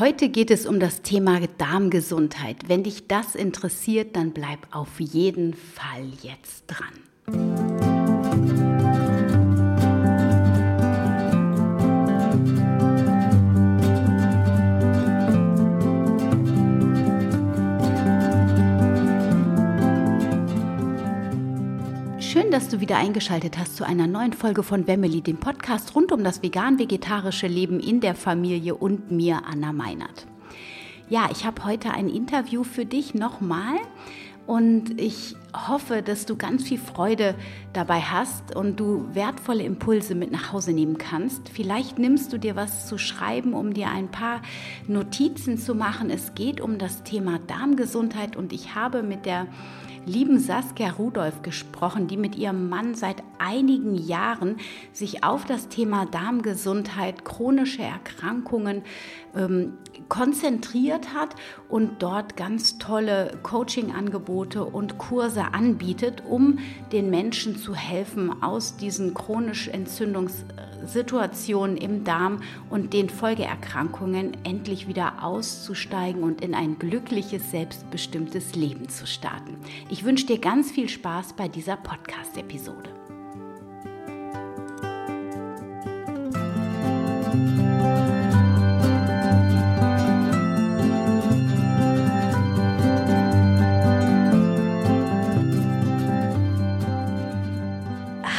Heute geht es um das Thema Darmgesundheit. Wenn dich das interessiert, dann bleib auf jeden Fall jetzt dran. Dass du wieder eingeschaltet hast zu einer neuen Folge von Wemmeli, dem Podcast rund um das vegan-vegetarische Leben in der Familie und mir, Anna Meinert. Ja, ich habe heute ein Interview für dich nochmal und ich hoffe, dass du ganz viel Freude dabei hast und du wertvolle Impulse mit nach Hause nehmen kannst. Vielleicht nimmst du dir was zu schreiben, um dir ein paar Notizen zu machen. Es geht um das Thema Darmgesundheit und ich habe mit der lieben Saskia Rudolph gesprochen, die mit ihrem Mann seit einigen Jahren sich auf das Thema Darmgesundheit, chronische Erkrankungen ähm, konzentriert hat und dort ganz tolle Coaching-Angebote und Kurse anbietet, um den Menschen zu helfen, aus diesen chronisch Entzündungssituationen im Darm und den Folgeerkrankungen endlich wieder auszusteigen und in ein glückliches, selbstbestimmtes Leben zu starten. Ich wünsche dir ganz viel Spaß bei dieser Podcast-Episode.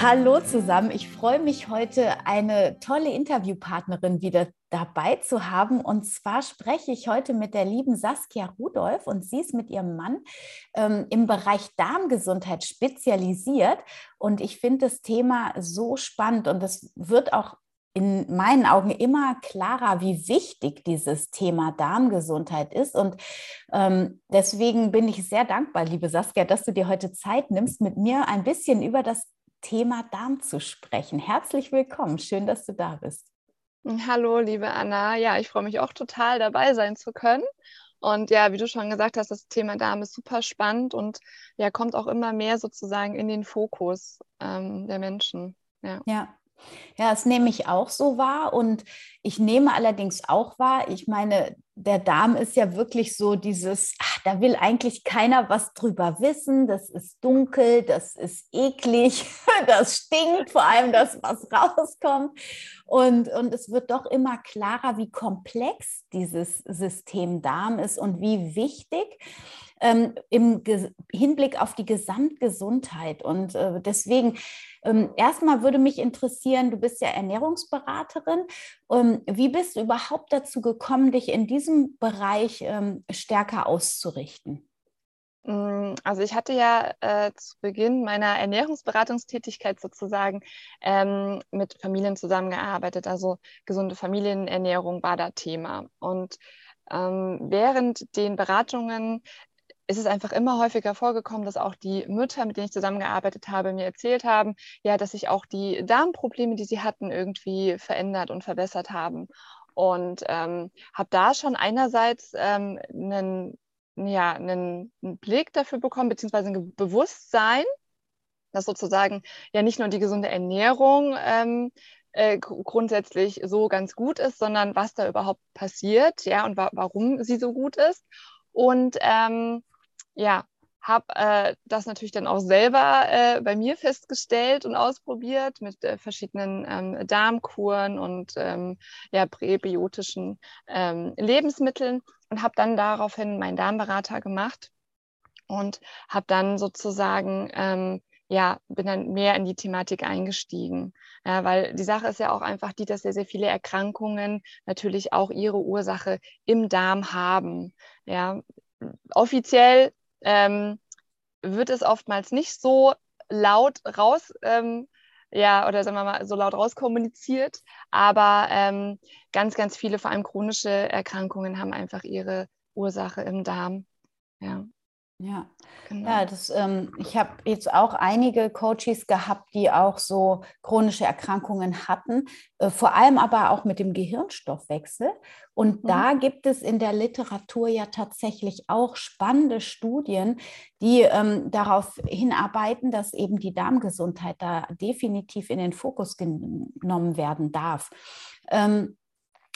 Hallo zusammen. Ich freue mich heute, eine tolle Interviewpartnerin wieder dabei zu haben. Und zwar spreche ich heute mit der lieben Saskia Rudolph und sie ist mit ihrem Mann ähm, im Bereich Darmgesundheit spezialisiert. Und ich finde das Thema so spannend und es wird auch in meinen Augen immer klarer, wie wichtig dieses Thema Darmgesundheit ist. Und ähm, deswegen bin ich sehr dankbar, liebe Saskia, dass du dir heute Zeit nimmst, mit mir ein bisschen über das Thema Darm zu sprechen. Herzlich willkommen, schön, dass du da bist. Hallo, liebe Anna. Ja, ich freue mich auch total dabei sein zu können. Und ja, wie du schon gesagt hast, das Thema Darm ist super spannend und ja, kommt auch immer mehr sozusagen in den Fokus ähm, der Menschen. Ja. ja. Ja, das nehme ich auch so wahr und ich nehme allerdings auch wahr, ich meine, der Darm ist ja wirklich so dieses, ach, da will eigentlich keiner was drüber wissen, das ist dunkel, das ist eklig, das stinkt, vor allem das, was rauskommt. Und, und es wird doch immer klarer, wie komplex dieses System Darm ist und wie wichtig ähm, im Ge Hinblick auf die Gesamtgesundheit. Und äh, deswegen, ähm, erstmal würde mich interessieren, du bist ja Ernährungsberaterin. Ähm, wie bist du überhaupt dazu gekommen, dich in diesem Bereich ähm, stärker auszurichten? Mm, also ich hatte ja äh, zu Beginn meiner Ernährungsberatungstätigkeit sozusagen ähm, mit Familien zusammengearbeitet. Also gesunde Familienernährung war da Thema. Und ähm, während den Beratungen ist es einfach immer häufiger vorgekommen, dass auch die Mütter, mit denen ich zusammengearbeitet habe, mir erzählt haben, ja, dass sich auch die Darmprobleme, die sie hatten, irgendwie verändert und verbessert haben. Und ähm, habe da schon einerseits ähm, einen, ja, einen, Blick dafür bekommen, beziehungsweise ein Bewusstsein, dass sozusagen ja nicht nur die gesunde Ernährung ähm, äh, grundsätzlich so ganz gut ist, sondern was da überhaupt passiert, ja, und wa warum sie so gut ist. Und ähm, ja, habe äh, das natürlich dann auch selber äh, bei mir festgestellt und ausprobiert mit äh, verschiedenen ähm, Darmkuren und ähm, ja, präbiotischen ähm, Lebensmitteln und habe dann daraufhin meinen Darmberater gemacht und habe dann sozusagen ähm, ja, bin dann mehr in die Thematik eingestiegen. Ja, weil die Sache ist ja auch einfach die, dass sehr, sehr viele Erkrankungen natürlich auch ihre Ursache im Darm haben. Ja, offiziell ähm, wird es oftmals nicht so laut raus, ähm, ja, oder sagen wir mal, so laut rauskommuniziert. Aber ähm, ganz, ganz viele, vor allem chronische Erkrankungen, haben einfach ihre Ursache im Darm. Ja. Ja, genau. ja das, ähm, ich habe jetzt auch einige Coaches gehabt, die auch so chronische Erkrankungen hatten, äh, vor allem aber auch mit dem Gehirnstoffwechsel. Und mhm. da gibt es in der Literatur ja tatsächlich auch spannende Studien, die ähm, darauf hinarbeiten, dass eben die Darmgesundheit da definitiv in den Fokus genommen werden darf. Ähm,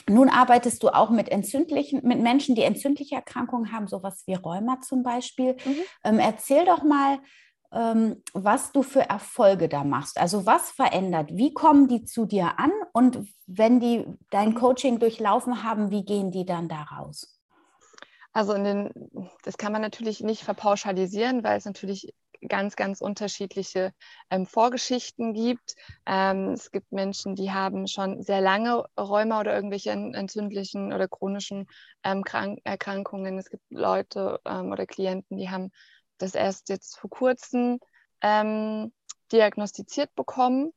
nun arbeitest du auch mit entzündlichen, mit Menschen, die entzündliche Erkrankungen haben, sowas wie Rheuma zum Beispiel. Mhm. Ähm, erzähl doch mal, ähm, was du für Erfolge da machst. Also was verändert? Wie kommen die zu dir an? Und wenn die dein Coaching durchlaufen haben, wie gehen die dann da raus? Also in den, das kann man natürlich nicht verpauschalisieren, weil es natürlich ganz, ganz unterschiedliche ähm, Vorgeschichten gibt. Ähm, es gibt Menschen, die haben schon sehr lange Rheuma oder irgendwelche entzündlichen oder chronischen ähm, Erkrankungen. Es gibt Leute ähm, oder Klienten, die haben das erst jetzt vor kurzem ähm, diagnostiziert bekommen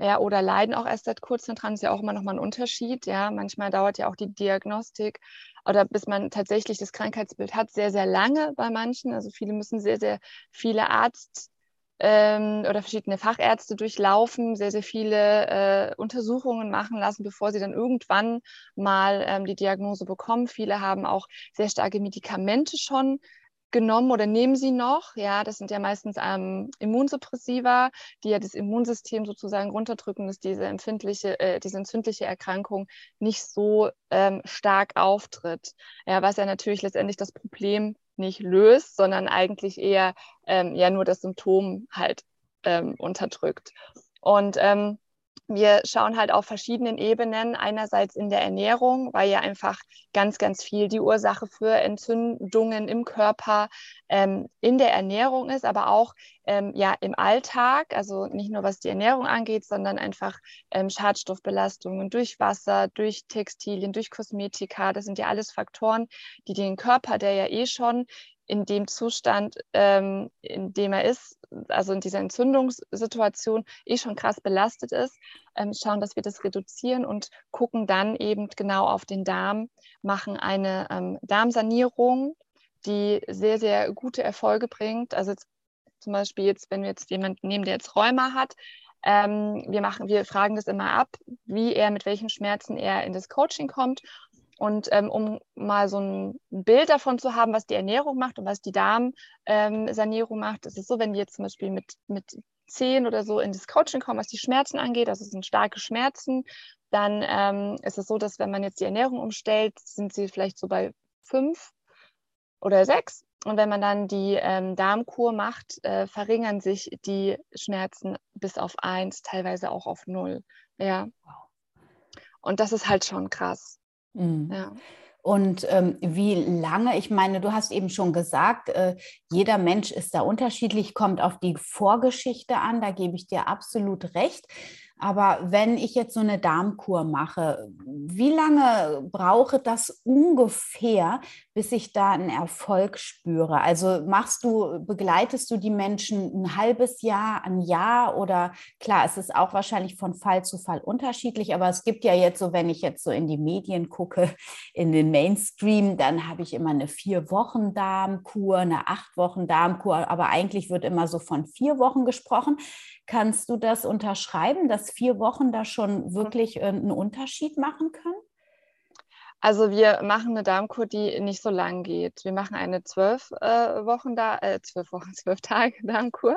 ja, oder leiden auch erst seit kurzem dran, ist ja auch immer noch mal ein Unterschied. Ja, manchmal dauert ja auch die Diagnostik oder bis man tatsächlich das Krankheitsbild hat, sehr, sehr lange bei manchen. Also viele müssen sehr, sehr viele Arzt ähm, oder verschiedene Fachärzte durchlaufen, sehr, sehr viele äh, Untersuchungen machen lassen, bevor sie dann irgendwann mal ähm, die Diagnose bekommen. Viele haben auch sehr starke Medikamente schon, genommen oder nehmen sie noch. Ja, das sind ja meistens ähm, Immunsuppressiva, die ja das Immunsystem sozusagen runterdrücken, dass diese empfindliche, äh, diese entzündliche Erkrankung nicht so ähm, stark auftritt. Ja, was ja natürlich letztendlich das Problem nicht löst, sondern eigentlich eher ähm, ja nur das Symptom halt ähm, unterdrückt. Und ähm, wir schauen halt auf verschiedenen Ebenen. Einerseits in der Ernährung, weil ja einfach ganz, ganz viel die Ursache für Entzündungen im Körper ähm, in der Ernährung ist, aber auch ähm, ja im Alltag. Also nicht nur was die Ernährung angeht, sondern einfach ähm, Schadstoffbelastungen durch Wasser, durch Textilien, durch Kosmetika. Das sind ja alles Faktoren, die den Körper, der ja eh schon in dem Zustand, ähm, in dem er ist, also in dieser Entzündungssituation, eh schon krass belastet ist, ähm, schauen, dass wir das reduzieren und gucken dann eben genau auf den Darm, machen eine ähm, Darmsanierung, die sehr, sehr gute Erfolge bringt. Also zum Beispiel jetzt, wenn wir jetzt jemanden nehmen, der jetzt Rheuma hat, ähm, wir, machen, wir fragen das immer ab, wie er, mit welchen Schmerzen er in das Coaching kommt und ähm, um mal so ein Bild davon zu haben, was die Ernährung macht und was die Darmsanierung ähm, macht, ist es so, wenn die jetzt zum Beispiel mit, mit 10 oder so in das Coaching kommen, was die Schmerzen angeht, also es sind starke Schmerzen, dann ähm, ist es so, dass wenn man jetzt die Ernährung umstellt, sind sie vielleicht so bei 5 oder 6. Und wenn man dann die ähm, Darmkur macht, äh, verringern sich die Schmerzen bis auf 1, teilweise auch auf 0. Ja. Und das ist halt schon krass. Mhm. Ja. Und ähm, wie lange, ich meine, du hast eben schon gesagt, äh, jeder Mensch ist da unterschiedlich, kommt auf die Vorgeschichte an, da gebe ich dir absolut recht. Aber wenn ich jetzt so eine Darmkur mache, wie lange brauche das ungefähr, bis ich da einen Erfolg spüre? Also machst du, begleitest du die Menschen ein halbes Jahr, ein Jahr oder klar, es ist auch wahrscheinlich von Fall zu Fall unterschiedlich, aber es gibt ja jetzt so, wenn ich jetzt so in die Medien gucke, in den Mainstream, dann habe ich immer eine vier Wochen Darmkur, eine acht Wochen Darmkur, aber eigentlich wird immer so von vier Wochen gesprochen. Kannst du das unterschreiben, dass vier Wochen da schon wirklich äh, einen Unterschied machen können? Also wir machen eine Darmkur, die nicht so lang geht. Wir machen eine zwölf äh, Wochen da, äh, zwölf Wochen, zwölf Tage Darmkur.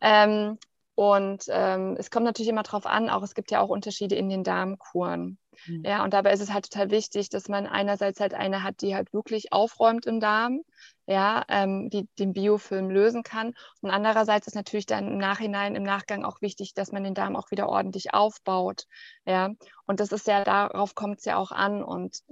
Ähm, und ähm, es kommt natürlich immer darauf an, auch es gibt ja auch Unterschiede in den Darmkuren. Mhm. Ja, und dabei ist es halt total wichtig, dass man einerseits halt eine hat, die halt wirklich aufräumt im Darm, ja, ähm, die den Biofilm lösen kann. Und andererseits ist natürlich dann im Nachhinein, im Nachgang auch wichtig, dass man den Darm auch wieder ordentlich aufbaut. Ja, und das ist ja, darauf kommt es ja auch an. Und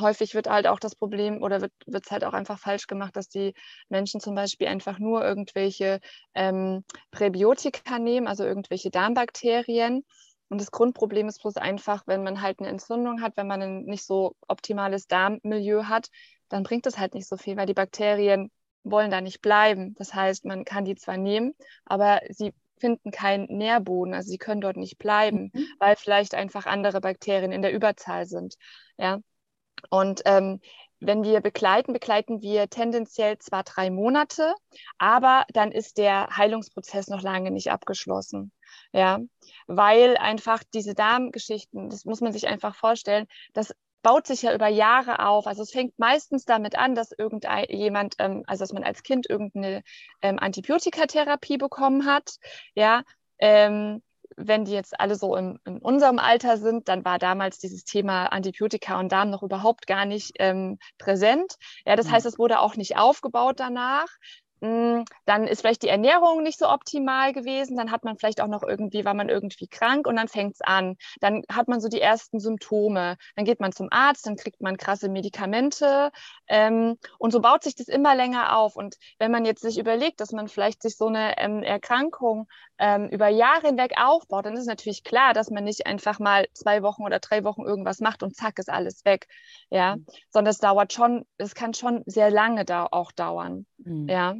häufig wird halt auch das Problem oder wird es halt auch einfach falsch gemacht, dass die Menschen zum Beispiel einfach nur irgendwelche ähm, Präbiotika nehmen, also irgendwelche Darmbakterien. Und das Grundproblem ist bloß einfach, wenn man halt eine Entzündung hat, wenn man ein nicht so optimales Darmmilieu hat, dann bringt es halt nicht so viel, weil die Bakterien wollen da nicht bleiben. Das heißt, man kann die zwar nehmen, aber sie finden keinen Nährboden, also sie können dort nicht bleiben, mhm. weil vielleicht einfach andere Bakterien in der Überzahl sind. Ja, und ähm, wenn wir begleiten, begleiten wir tendenziell zwar drei Monate, aber dann ist der Heilungsprozess noch lange nicht abgeschlossen. Ja, weil einfach diese Darmgeschichten, das muss man sich einfach vorstellen, das baut sich ja über Jahre auf. Also es fängt meistens damit an, dass irgendjemand, ähm, also dass man als Kind irgendeine ähm, Antibiotikatherapie bekommen hat, ja, ähm, wenn die jetzt alle so im, in unserem Alter sind, dann war damals dieses Thema Antibiotika und Darm noch überhaupt gar nicht ähm, präsent. Ja, das mhm. heißt, es wurde auch nicht aufgebaut danach. Hm, dann ist vielleicht die Ernährung nicht so optimal gewesen, dann hat man vielleicht auch noch irgendwie, war man irgendwie krank und dann fängt es an. Dann hat man so die ersten Symptome. Dann geht man zum Arzt, dann kriegt man krasse Medikamente ähm, und so baut sich das immer länger auf. Und wenn man jetzt sich überlegt, dass man vielleicht sich so eine ähm, Erkrankung ähm, über Jahre hinweg aufbaut, dann ist natürlich klar, dass man nicht einfach mal zwei Wochen oder drei Wochen irgendwas macht und zack ist alles weg. Ja, mhm. sondern es dauert schon, es kann schon sehr lange da auch dauern. Mhm. Ja.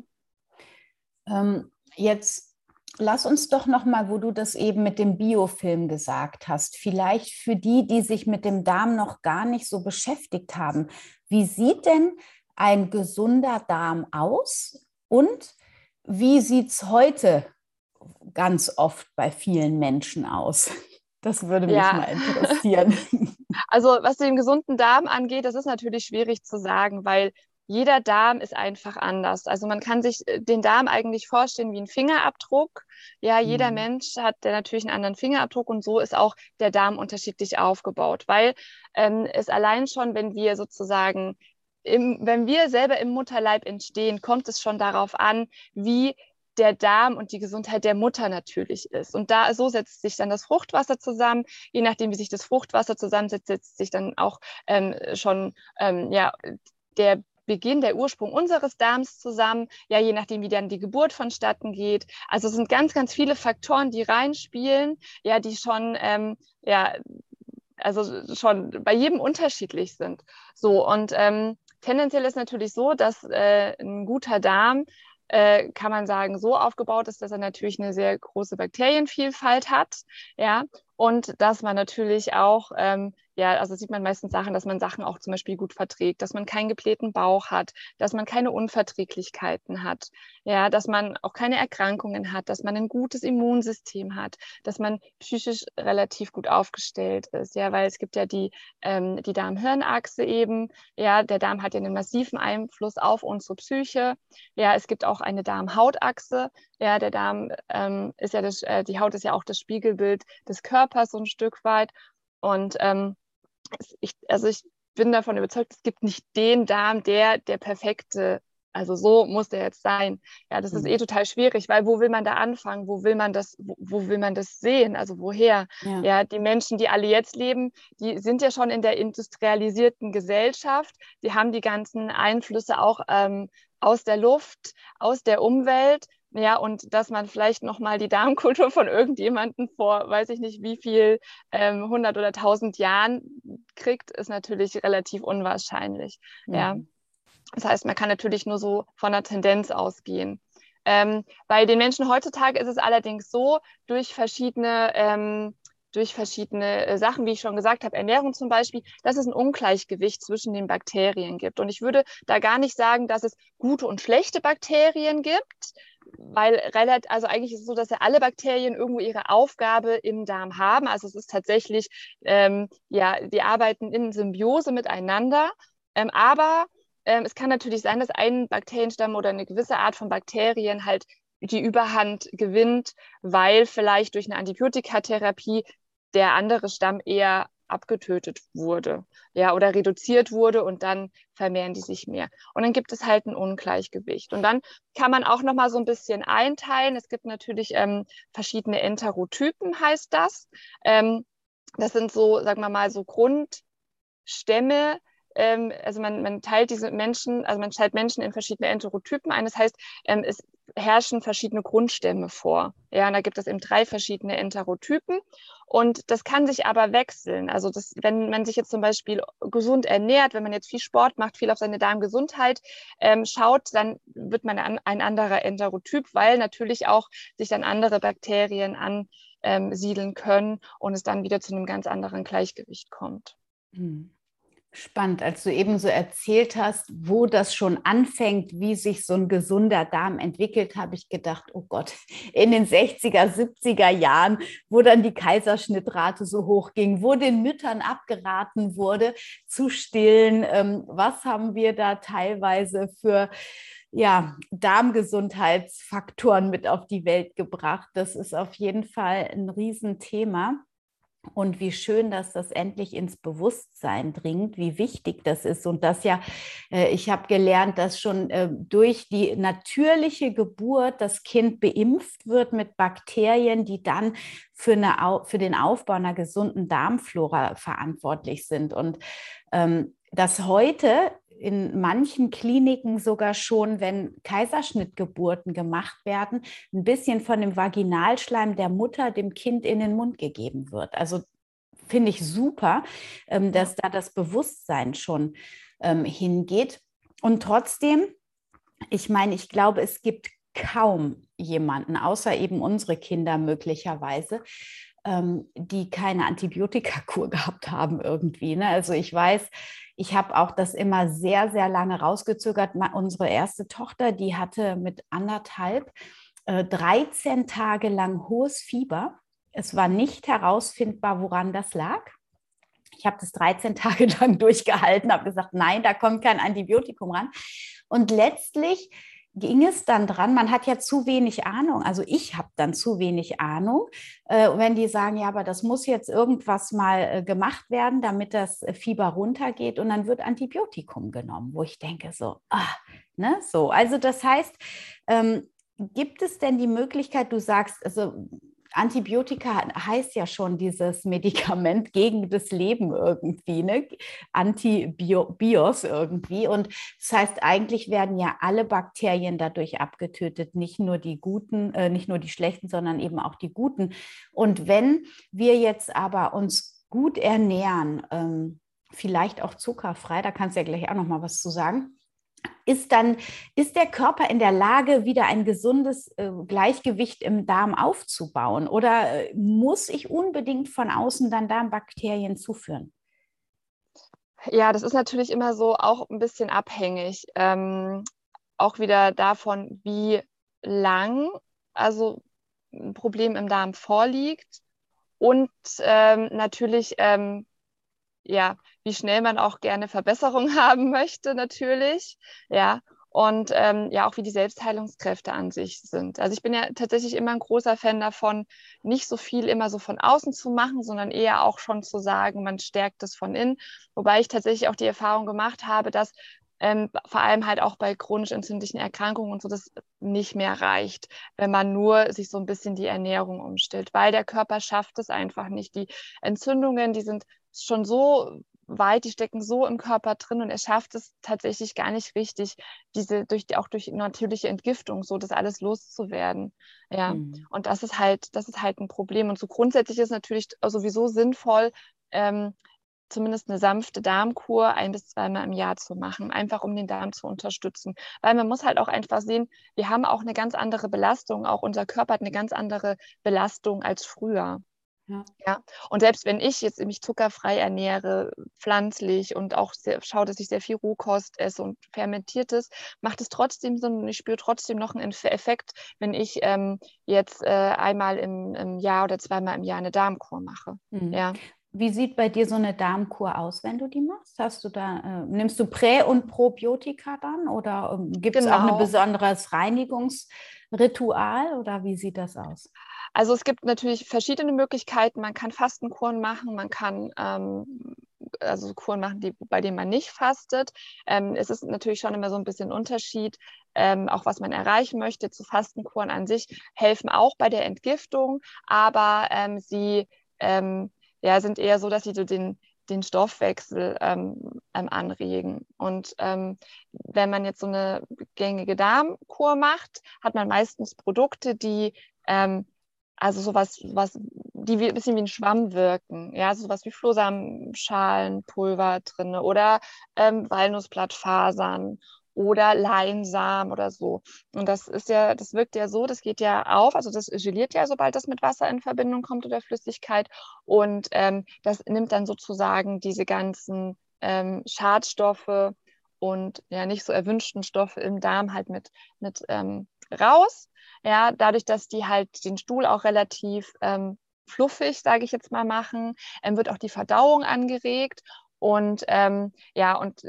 Ähm, jetzt lass uns doch noch mal, wo du das eben mit dem Biofilm gesagt hast, vielleicht für die, die sich mit dem Darm noch gar nicht so beschäftigt haben. Wie sieht denn ein gesunder Darm aus und wie sieht es heute ganz oft bei vielen Menschen aus? Das würde mich ja. mal interessieren. Also was den gesunden Darm angeht, das ist natürlich schwierig zu sagen, weil jeder Darm ist einfach anders. Also man kann sich äh, den Darm eigentlich vorstellen wie ein Fingerabdruck. Ja, jeder mhm. Mensch hat der natürlich einen anderen Fingerabdruck und so ist auch der Darm unterschiedlich aufgebaut, weil ähm, es allein schon, wenn wir sozusagen im, wenn wir selber im Mutterleib entstehen, kommt es schon darauf an, wie der Darm und die Gesundheit der Mutter natürlich ist. Und da so setzt sich dann das Fruchtwasser zusammen. Je nachdem, wie sich das Fruchtwasser zusammensetzt, setzt sich dann auch ähm, schon ähm, ja, der Beginn, der Ursprung unseres Darms zusammen, ja, je nachdem, wie dann die Geburt vonstatten geht. Also es sind ganz, ganz viele Faktoren, die reinspielen, ja, die schon, ähm, ja, also schon bei jedem unterschiedlich sind. So, und ähm, tendenziell ist natürlich so, dass äh, ein guter Darm äh, kann man sagen, so aufgebaut ist, dass er natürlich eine sehr große Bakterienvielfalt hat, ja, und dass man natürlich auch ähm, ja, also sieht man meistens Sachen, dass man Sachen auch zum Beispiel gut verträgt, dass man keinen geblähten Bauch hat, dass man keine Unverträglichkeiten hat, ja, dass man auch keine Erkrankungen hat, dass man ein gutes Immunsystem hat, dass man psychisch relativ gut aufgestellt ist, ja, weil es gibt ja die, ähm, die Darm-Hirn-Achse eben, ja, der Darm hat ja einen massiven Einfluss auf unsere Psyche, ja, es gibt auch eine Darm-Haut-Achse, ja, der Darm ähm, ist ja das, äh, die Haut ist ja auch das Spiegelbild des Körpers so ein Stück weit und ähm, ich, also ich bin davon überzeugt, es gibt nicht den Darm, der der perfekte, also so muss der jetzt sein. Ja, das mhm. ist eh total schwierig, weil wo will man da anfangen? Wo will man das, wo, wo will man das sehen? Also woher? Ja. ja. die Menschen, die alle jetzt leben, die sind ja schon in der industrialisierten Gesellschaft. Die haben die ganzen Einflüsse auch ähm, aus der Luft, aus der Umwelt. Ja, und dass man vielleicht nochmal die Darmkultur von irgendjemandem vor, weiß ich nicht, wie viel, ähm, 100 oder 1000 Jahren kriegt, ist natürlich relativ unwahrscheinlich. Mhm. Ja. Das heißt, man kann natürlich nur so von der Tendenz ausgehen. Ähm, bei den Menschen heutzutage ist es allerdings so, durch verschiedene ähm, durch verschiedene äh, Sachen, wie ich schon gesagt habe, Ernährung zum Beispiel, dass es ein Ungleichgewicht zwischen den Bakterien gibt. Und ich würde da gar nicht sagen, dass es gute und schlechte Bakterien gibt, weil relativ, also eigentlich ist es so, dass ja alle Bakterien irgendwo ihre Aufgabe im Darm haben. Also es ist tatsächlich, ähm, ja, die arbeiten in Symbiose miteinander. Ähm, aber ähm, es kann natürlich sein, dass ein Bakterienstamm oder eine gewisse Art von Bakterien halt die Überhand gewinnt, weil vielleicht durch eine Antibiotikatherapie der andere Stamm eher abgetötet wurde, ja, oder reduziert wurde und dann vermehren die sich mehr. Und dann gibt es halt ein Ungleichgewicht. Und dann kann man auch noch mal so ein bisschen einteilen. Es gibt natürlich ähm, verschiedene Enterotypen, heißt das. Ähm, das sind so, sagen wir mal, so Grundstämme, ähm, also man, man teilt diese Menschen, also man teilt Menschen in verschiedene Enterotypen ein. Das heißt, ähm, es herrschen verschiedene Grundstämme vor. Ja, und da gibt es eben drei verschiedene Enterotypen. Und das kann sich aber wechseln. Also das, wenn man sich jetzt zum Beispiel gesund ernährt, wenn man jetzt viel Sport macht, viel auf seine Darmgesundheit ähm, schaut, dann wird man ein, ein anderer Enterotyp, weil natürlich auch sich dann andere Bakterien ansiedeln können und es dann wieder zu einem ganz anderen Gleichgewicht kommt. Hm. Spannend, als du eben so erzählt hast, wo das schon anfängt, wie sich so ein gesunder Darm entwickelt, habe ich gedacht, oh Gott, in den 60er, 70er Jahren, wo dann die Kaiserschnittrate so hoch ging, wo den Müttern abgeraten wurde zu stillen, ähm, was haben wir da teilweise für ja, Darmgesundheitsfaktoren mit auf die Welt gebracht. Das ist auf jeden Fall ein Riesenthema. Und wie schön, dass das endlich ins Bewusstsein dringt, wie wichtig das ist. Und das ja, äh, ich habe gelernt, dass schon äh, durch die natürliche Geburt das Kind beimpft wird mit Bakterien, die dann für, eine, für den Aufbau einer gesunden Darmflora verantwortlich sind. Und ähm, dass heute in manchen Kliniken sogar schon, wenn Kaiserschnittgeburten gemacht werden, ein bisschen von dem Vaginalschleim der Mutter dem Kind in den Mund gegeben wird. Also finde ich super, ähm, dass da das Bewusstsein schon ähm, hingeht. Und trotzdem, ich meine, ich glaube, es gibt kaum jemanden, außer eben unsere Kinder möglicherweise, ähm, die keine Antibiotikakur gehabt haben irgendwie. Ne? Also ich weiß, ich habe auch das immer sehr, sehr lange rausgezögert. Unsere erste Tochter, die hatte mit anderthalb äh, 13 Tage lang hohes Fieber. Es war nicht herausfindbar, woran das lag. Ich habe das 13 Tage lang durchgehalten, habe gesagt, nein, da kommt kein Antibiotikum ran. Und letztlich ging es dann dran, man hat ja zu wenig Ahnung, also ich habe dann zu wenig Ahnung, äh, wenn die sagen, ja, aber das muss jetzt irgendwas mal äh, gemacht werden, damit das Fieber runtergeht und dann wird Antibiotikum genommen, wo ich denke so, ah, ne, so. Also das heißt, ähm, gibt es denn die Möglichkeit, du sagst, also Antibiotika heißt ja schon dieses Medikament gegen das Leben irgendwie, ne? Antibios irgendwie. Und das heißt, eigentlich werden ja alle Bakterien dadurch abgetötet, nicht nur die guten, äh, nicht nur die schlechten, sondern eben auch die guten. Und wenn wir jetzt aber uns gut ernähren, ähm, vielleicht auch zuckerfrei, da kannst du ja gleich auch noch mal was zu sagen ist dann, ist der Körper in der Lage, wieder ein gesundes äh, Gleichgewicht im Darm aufzubauen? Oder äh, muss ich unbedingt von außen dann Darmbakterien zuführen? Ja, das ist natürlich immer so auch ein bisschen abhängig. Ähm, auch wieder davon, wie lang also ein Problem im Darm vorliegt und ähm, natürlich ähm, ja, wie schnell man auch gerne Verbesserung haben möchte, natürlich. Ja. Und ähm, ja, auch wie die Selbstheilungskräfte an sich sind. Also ich bin ja tatsächlich immer ein großer Fan davon, nicht so viel immer so von außen zu machen, sondern eher auch schon zu sagen, man stärkt es von innen. Wobei ich tatsächlich auch die Erfahrung gemacht habe, dass ähm, vor allem halt auch bei chronisch entzündlichen Erkrankungen und so, das nicht mehr reicht, wenn man nur sich so ein bisschen die Ernährung umstellt, weil der Körper schafft es einfach nicht. Die Entzündungen, die sind schon so weit, die stecken so im Körper drin und er schafft es tatsächlich gar nicht richtig, diese durch die, auch durch natürliche Entgiftung so das alles loszuwerden. Ja, mhm. und das ist halt, das ist halt ein Problem. Und so grundsätzlich ist natürlich sowieso sinnvoll, ähm, zumindest eine sanfte Darmkur ein bis zweimal im Jahr zu machen, einfach um den Darm zu unterstützen. Weil man muss halt auch einfach sehen, wir haben auch eine ganz andere Belastung, auch unser Körper hat eine ganz andere Belastung als früher. Ja. ja. Und selbst wenn ich jetzt mich zuckerfrei ernähre, pflanzlich und auch sehr, schaue, dass ich sehr viel Rohkost esse und fermentiertes, macht es trotzdem so, ich spüre trotzdem noch einen Effekt, wenn ich ähm, jetzt äh, einmal im, im, Jahr oder zweimal im Jahr eine Darmkur mache. Mhm. Ja. Wie sieht bei dir so eine Darmkur aus, wenn du die machst? Hast du da, äh, nimmst du Prä- und Probiotika dann oder ähm, gibt es genau. auch ein besonderes Reinigungsritual oder wie sieht das aus? Also es gibt natürlich verschiedene Möglichkeiten. Man kann Fastenkuren machen, man kann ähm, also Kuren machen, die, bei denen man nicht fastet. Ähm, es ist natürlich schon immer so ein bisschen Unterschied, ähm, auch was man erreichen möchte. Zu Fastenkuren an sich helfen auch bei der Entgiftung, aber ähm, sie ähm, ja, sind eher so, dass sie so den, den Stoffwechsel ähm, ähm, anregen. Und ähm, wenn man jetzt so eine gängige Darmkur macht, hat man meistens Produkte, die ähm, also sowas, was, die wie, ein bisschen wie ein Schwamm wirken. Ja, sowas wie Flohsamenschalen, Pulver drin oder ähm, Walnussblattfasern oder Leinsamen oder so. Und das ist ja, das wirkt ja so, das geht ja auf, also das geliert ja, sobald das mit Wasser in Verbindung kommt oder Flüssigkeit. Und ähm, das nimmt dann sozusagen diese ganzen ähm, Schadstoffe und ja nicht so erwünschten Stoffe im Darm halt mit, mit ähm, raus ja, dadurch, dass die halt den Stuhl auch relativ ähm, fluffig, sage ich jetzt mal, machen, ähm, wird auch die Verdauung angeregt. Und ähm, ja, und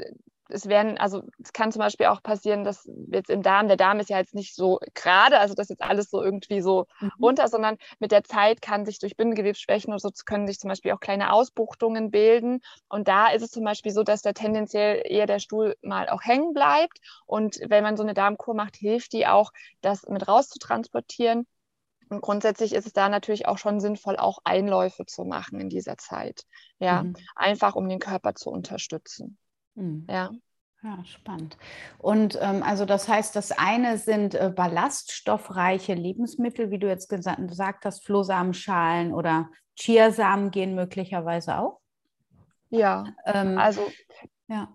es werden, also es kann zum Beispiel auch passieren, dass jetzt im Darm, der Darm ist ja jetzt nicht so gerade, also das jetzt alles so irgendwie so mhm. runter, sondern mit der Zeit kann sich durch Bindegewebsschwächen oder so können sich zum Beispiel auch kleine Ausbuchtungen bilden. Und da ist es zum Beispiel so, dass da tendenziell eher der Stuhl mal auch hängen bleibt. Und wenn man so eine Darmkur macht, hilft die auch, das mit rauszutransportieren. Und grundsätzlich ist es da natürlich auch schon sinnvoll, auch Einläufe zu machen in dieser Zeit. Ja, mhm. einfach um den Körper zu unterstützen. Mhm. Ja. Ja, spannend. Und ähm, also das heißt, das eine sind äh, ballaststoffreiche Lebensmittel, wie du jetzt gesagt hast, Flohsamenschalen oder Chiasamen gehen möglicherweise auch. Ja, ähm, also ja.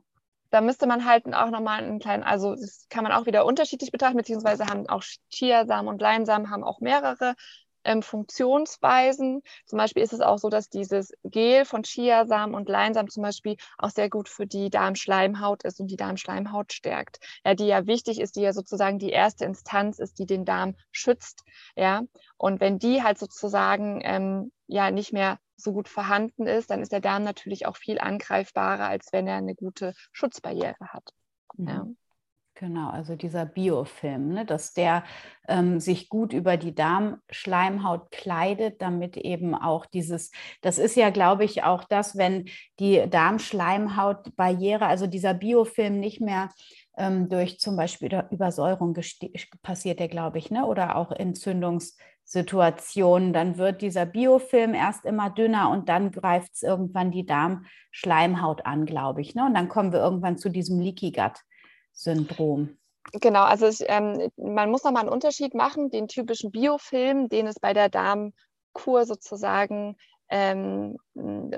Da müsste man halt auch nochmal einen kleinen, also das kann man auch wieder unterschiedlich betrachten, beziehungsweise haben auch Chiasamen und Leinsamen haben auch mehrere ähm, Funktionsweisen. Zum Beispiel ist es auch so, dass dieses Gel von Chiasamen und Leinsamen zum Beispiel auch sehr gut für die Darmschleimhaut ist und die Darmschleimhaut stärkt. Ja, die ja wichtig ist, die ja sozusagen die erste Instanz ist, die den Darm schützt. Ja, und wenn die halt sozusagen ähm, ja nicht mehr so gut vorhanden ist, dann ist der Darm natürlich auch viel angreifbarer, als wenn er eine gute Schutzbarriere hat. Mhm. Ja. Genau, also dieser Biofilm, ne, dass der ähm, sich gut über die Darmschleimhaut kleidet, damit eben auch dieses, das ist ja, glaube ich, auch das, wenn die Darmschleimhautbarriere, also dieser Biofilm nicht mehr ähm, durch zum Beispiel Übersäuerung passiert, der, glaube ich, ne, oder auch Entzündungssituationen, dann wird dieser Biofilm erst immer dünner und dann greift es irgendwann die Darmschleimhaut an, glaube ich. Ne? Und dann kommen wir irgendwann zu diesem Leaky Gut. Syndrom. Genau, also ich, ähm, man muss nochmal einen Unterschied machen, den typischen Biofilm, den es bei der Darmkur sozusagen ähm,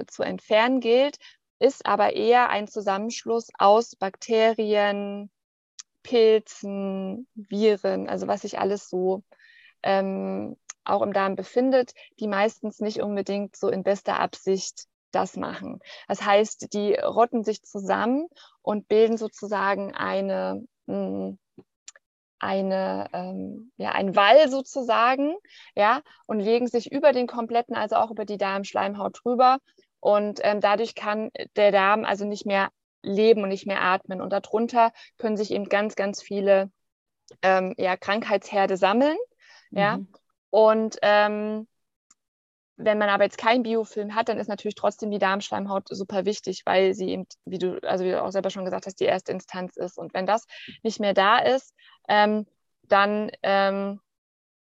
zu entfernen gilt, ist aber eher ein Zusammenschluss aus Bakterien, Pilzen, Viren, also was sich alles so ähm, auch im Darm befindet, die meistens nicht unbedingt so in bester Absicht das machen. Das heißt, die rotten sich zusammen und bilden sozusagen eine, hm, eine, ähm, ja, ein Wall sozusagen, ja, und legen sich über den kompletten, also auch über die Darmschleimhaut drüber. Und ähm, dadurch kann der Darm also nicht mehr leben und nicht mehr atmen. Und darunter können sich eben ganz, ganz viele ähm, ja, Krankheitsherde sammeln. Mhm. Ja. Und ähm, wenn man aber jetzt keinen Biofilm hat, dann ist natürlich trotzdem die Darmschleimhaut super wichtig, weil sie eben, wie du, also wie du auch selber schon gesagt hast, die erste Instanz ist. Und wenn das nicht mehr da ist, ähm, dann, ähm,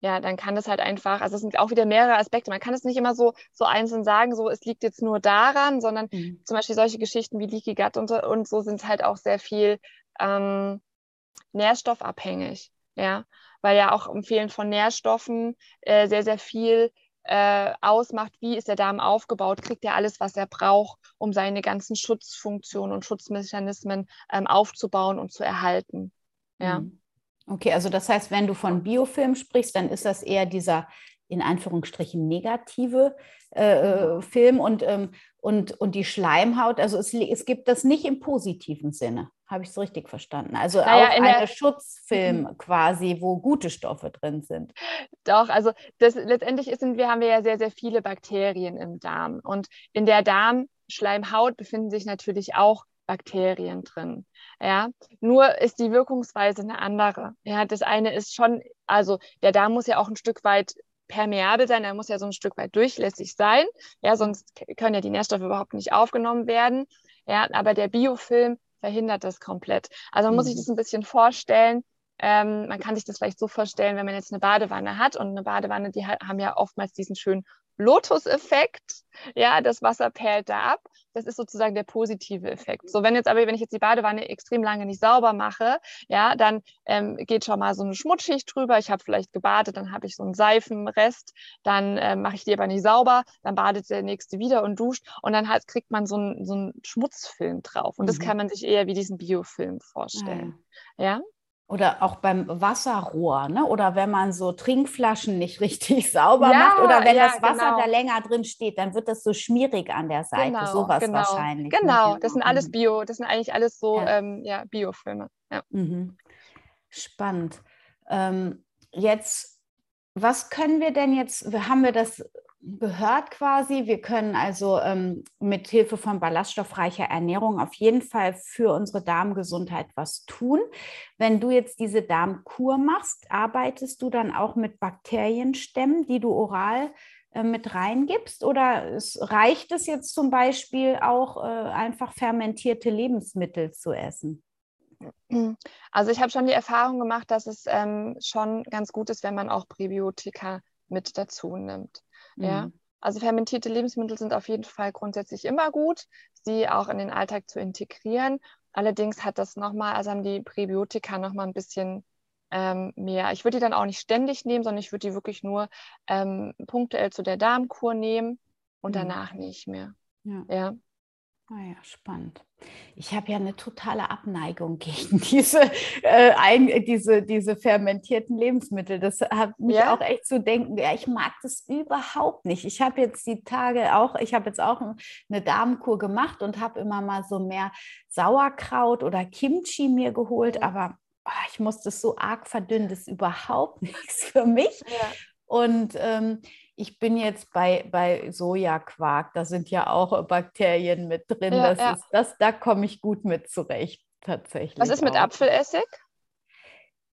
ja, dann kann das halt einfach, also es sind auch wieder mehrere Aspekte. Man kann es nicht immer so, so einzeln sagen, so es liegt jetzt nur daran, sondern mhm. zum Beispiel solche Geschichten wie Leaky Gut und, und so sind halt auch sehr viel ähm, nährstoffabhängig. Ja, weil ja auch im Fehlen von Nährstoffen äh, sehr, sehr viel äh, ausmacht, wie ist der Darm aufgebaut, kriegt er alles, was er braucht, um seine ganzen Schutzfunktionen und Schutzmechanismen ähm, aufzubauen und zu erhalten. Ja. Mhm. Okay, also das heißt, wenn du von Biofilm sprichst, dann ist das eher dieser in Anführungsstrichen negative äh, Film und, ähm, und, und die Schleimhaut. Also es, es gibt das nicht im positiven Sinne. Habe ich es richtig verstanden? Also naja, auch ein Schutzfilm mhm. quasi, wo gute Stoffe drin sind. Doch, also das, letztendlich sind wir, haben wir ja sehr, sehr viele Bakterien im Darm. Und in der Darmschleimhaut befinden sich natürlich auch Bakterien drin. Ja, nur ist die Wirkungsweise eine andere. Ja, das eine ist schon, also der Darm muss ja auch ein Stück weit permeabel sein, er muss ja so ein Stück weit durchlässig sein. Ja, sonst können ja die Nährstoffe überhaupt nicht aufgenommen werden. Ja, aber der Biofilm verhindert das komplett. Also man muss sich mhm. das ein bisschen vorstellen. Ähm, man kann sich das vielleicht so vorstellen, wenn man jetzt eine Badewanne hat und eine Badewanne, die haben ja oftmals diesen schönen Lotus-Effekt. Ja, das Wasser perlt da ab. Das ist sozusagen der positive Effekt. So, wenn jetzt aber, wenn ich jetzt die Badewanne extrem lange nicht sauber mache, ja, dann ähm, geht schon mal so eine Schmutzschicht drüber. Ich habe vielleicht gebadet, dann habe ich so einen Seifenrest, dann ähm, mache ich die aber nicht sauber, dann badet der nächste wieder und duscht und dann halt kriegt man so einen, so einen Schmutzfilm drauf. Und mhm. das kann man sich eher wie diesen Biofilm vorstellen. Ah, ja. ja? Oder auch beim Wasserrohr, ne? oder wenn man so Trinkflaschen nicht richtig sauber ja, macht oder wenn ja, das Wasser genau. da länger drin steht, dann wird das so schmierig an der Seite, genau, sowas genau. wahrscheinlich. Ne? Genau, das sind alles mhm. Bio, das sind eigentlich alles so ja. Ähm, ja, Biofilme. Mhm. Spannend. Ähm, jetzt, was können wir denn jetzt, haben wir das gehört quasi. Wir können also ähm, mit Hilfe von ballaststoffreicher Ernährung auf jeden Fall für unsere Darmgesundheit was tun. Wenn du jetzt diese Darmkur machst, arbeitest du dann auch mit Bakterienstämmen, die du oral äh, mit reingibst? Oder es, reicht es jetzt zum Beispiel auch äh, einfach fermentierte Lebensmittel zu essen? Also ich habe schon die Erfahrung gemacht, dass es ähm, schon ganz gut ist, wenn man auch Präbiotika mit dazu nimmt. Mhm. Ja. Also fermentierte Lebensmittel sind auf jeden Fall grundsätzlich immer gut, sie auch in den Alltag zu integrieren. Allerdings hat das nochmal, also haben die Präbiotika nochmal ein bisschen ähm, mehr. Ich würde die dann auch nicht ständig nehmen, sondern ich würde die wirklich nur ähm, punktuell zu der Darmkur nehmen und mhm. danach nicht mehr. Ja. ja. Ah ja, spannend. Ich habe ja eine totale Abneigung gegen diese, äh, ein, diese, diese fermentierten Lebensmittel. Das hat mich ja? auch echt zu denken. Ja, ich mag das überhaupt nicht. Ich habe jetzt die Tage auch, ich habe jetzt auch eine Darmkur gemacht und habe immer mal so mehr Sauerkraut oder Kimchi mir geholt, aber oh, ich muss das so arg verdünnen. Das ist überhaupt nichts für mich. Ja. Und ähm, ich bin jetzt bei, bei Sojaquark, da sind ja auch Bakterien mit drin. Ja, das ja. Ist, das, da komme ich gut mit zurecht, tatsächlich. Was ist mit auch. Apfelessig?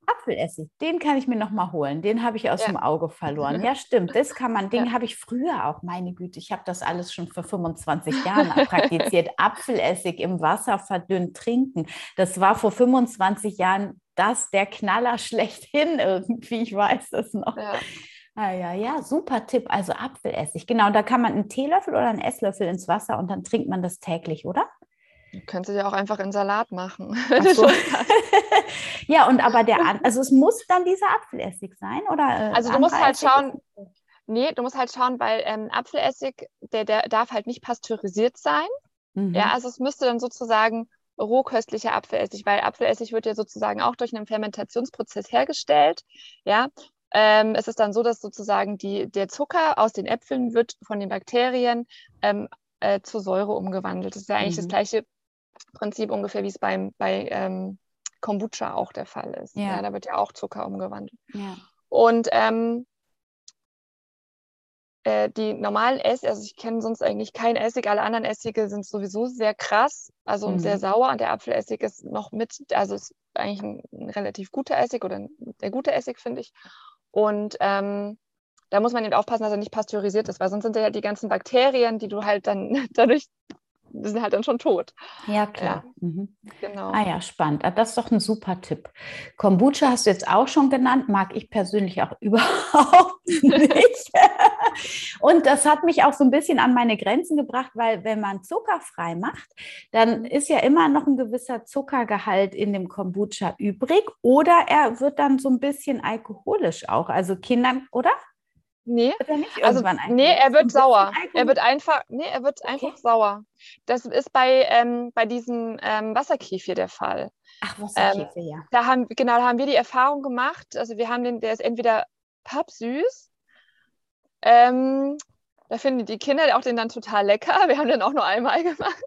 Apfelessig, den kann ich mir noch mal holen. Den habe ich aus ja. dem Auge verloren. Ja, stimmt. Das kann man, den ja. habe ich früher auch. Meine Güte, ich habe das alles schon vor 25 Jahren praktiziert. Apfelessig im Wasser verdünnt trinken. Das war vor 25 Jahren das der Knaller schlechthin irgendwie. Ich weiß das noch. Ja. Ah, ja, ja, super Tipp. Also Apfelessig. Genau, da kann man einen Teelöffel oder einen Esslöffel ins Wasser und dann trinkt man das täglich, oder? Du könntest ja auch einfach in Salat machen. So. ja, und aber der, also es muss dann dieser Apfelessig sein, oder? Äh, also du musst halt schauen, nee, du musst halt schauen, weil ähm, Apfelessig, der, der darf halt nicht pasteurisiert sein. Mhm. Ja, also es müsste dann sozusagen rohköstlicher Apfelessig, weil Apfelessig wird ja sozusagen auch durch einen Fermentationsprozess hergestellt. Ja, ähm, es ist dann so, dass sozusagen die, der Zucker aus den Äpfeln wird von den Bakterien ähm, äh, zur Säure umgewandelt. Das ist ja eigentlich mhm. das gleiche Prinzip ungefähr, wie es beim, bei ähm, Kombucha auch der Fall ist. Ja. ja. da wird ja auch Zucker umgewandelt. Ja. Und ähm, äh, die normalen Essig, also ich kenne sonst eigentlich kein Essig, alle anderen Essige sind sowieso sehr krass, also mhm. sehr sauer und der Apfelessig ist noch mit, also ist eigentlich ein, ein relativ guter Essig oder ein sehr guter Essig, finde ich. Und ähm, da muss man eben aufpassen, dass er nicht pasteurisiert ist, weil sonst sind ja die ganzen Bakterien, die du halt dann dadurch, die sind halt dann schon tot. Ja, klar. Ja, mhm. Genau. Ah ja, spannend. Ah, das ist doch ein super Tipp. Kombucha hast du jetzt auch schon genannt, mag ich persönlich auch überhaupt nicht. Und das hat mich auch so ein bisschen an meine Grenzen gebracht, weil wenn man zuckerfrei macht, dann ist ja immer noch ein gewisser Zuckergehalt in dem Kombucha übrig oder er wird dann so ein bisschen alkoholisch auch. Also Kindern, oder? Nee, er also, nee, er wird sauer. Er wird einfach, nee, er wird okay. einfach sauer. Das ist bei, ähm, bei diesem ähm, Wasserkefir der Fall. Ach, Wasserkefir, ähm, ja. Da haben, genau, da haben wir die Erfahrung gemacht. Also wir haben den, der ist entweder pappsüß ähm, da finden die Kinder auch den dann total lecker. Wir haben den auch nur einmal gemacht.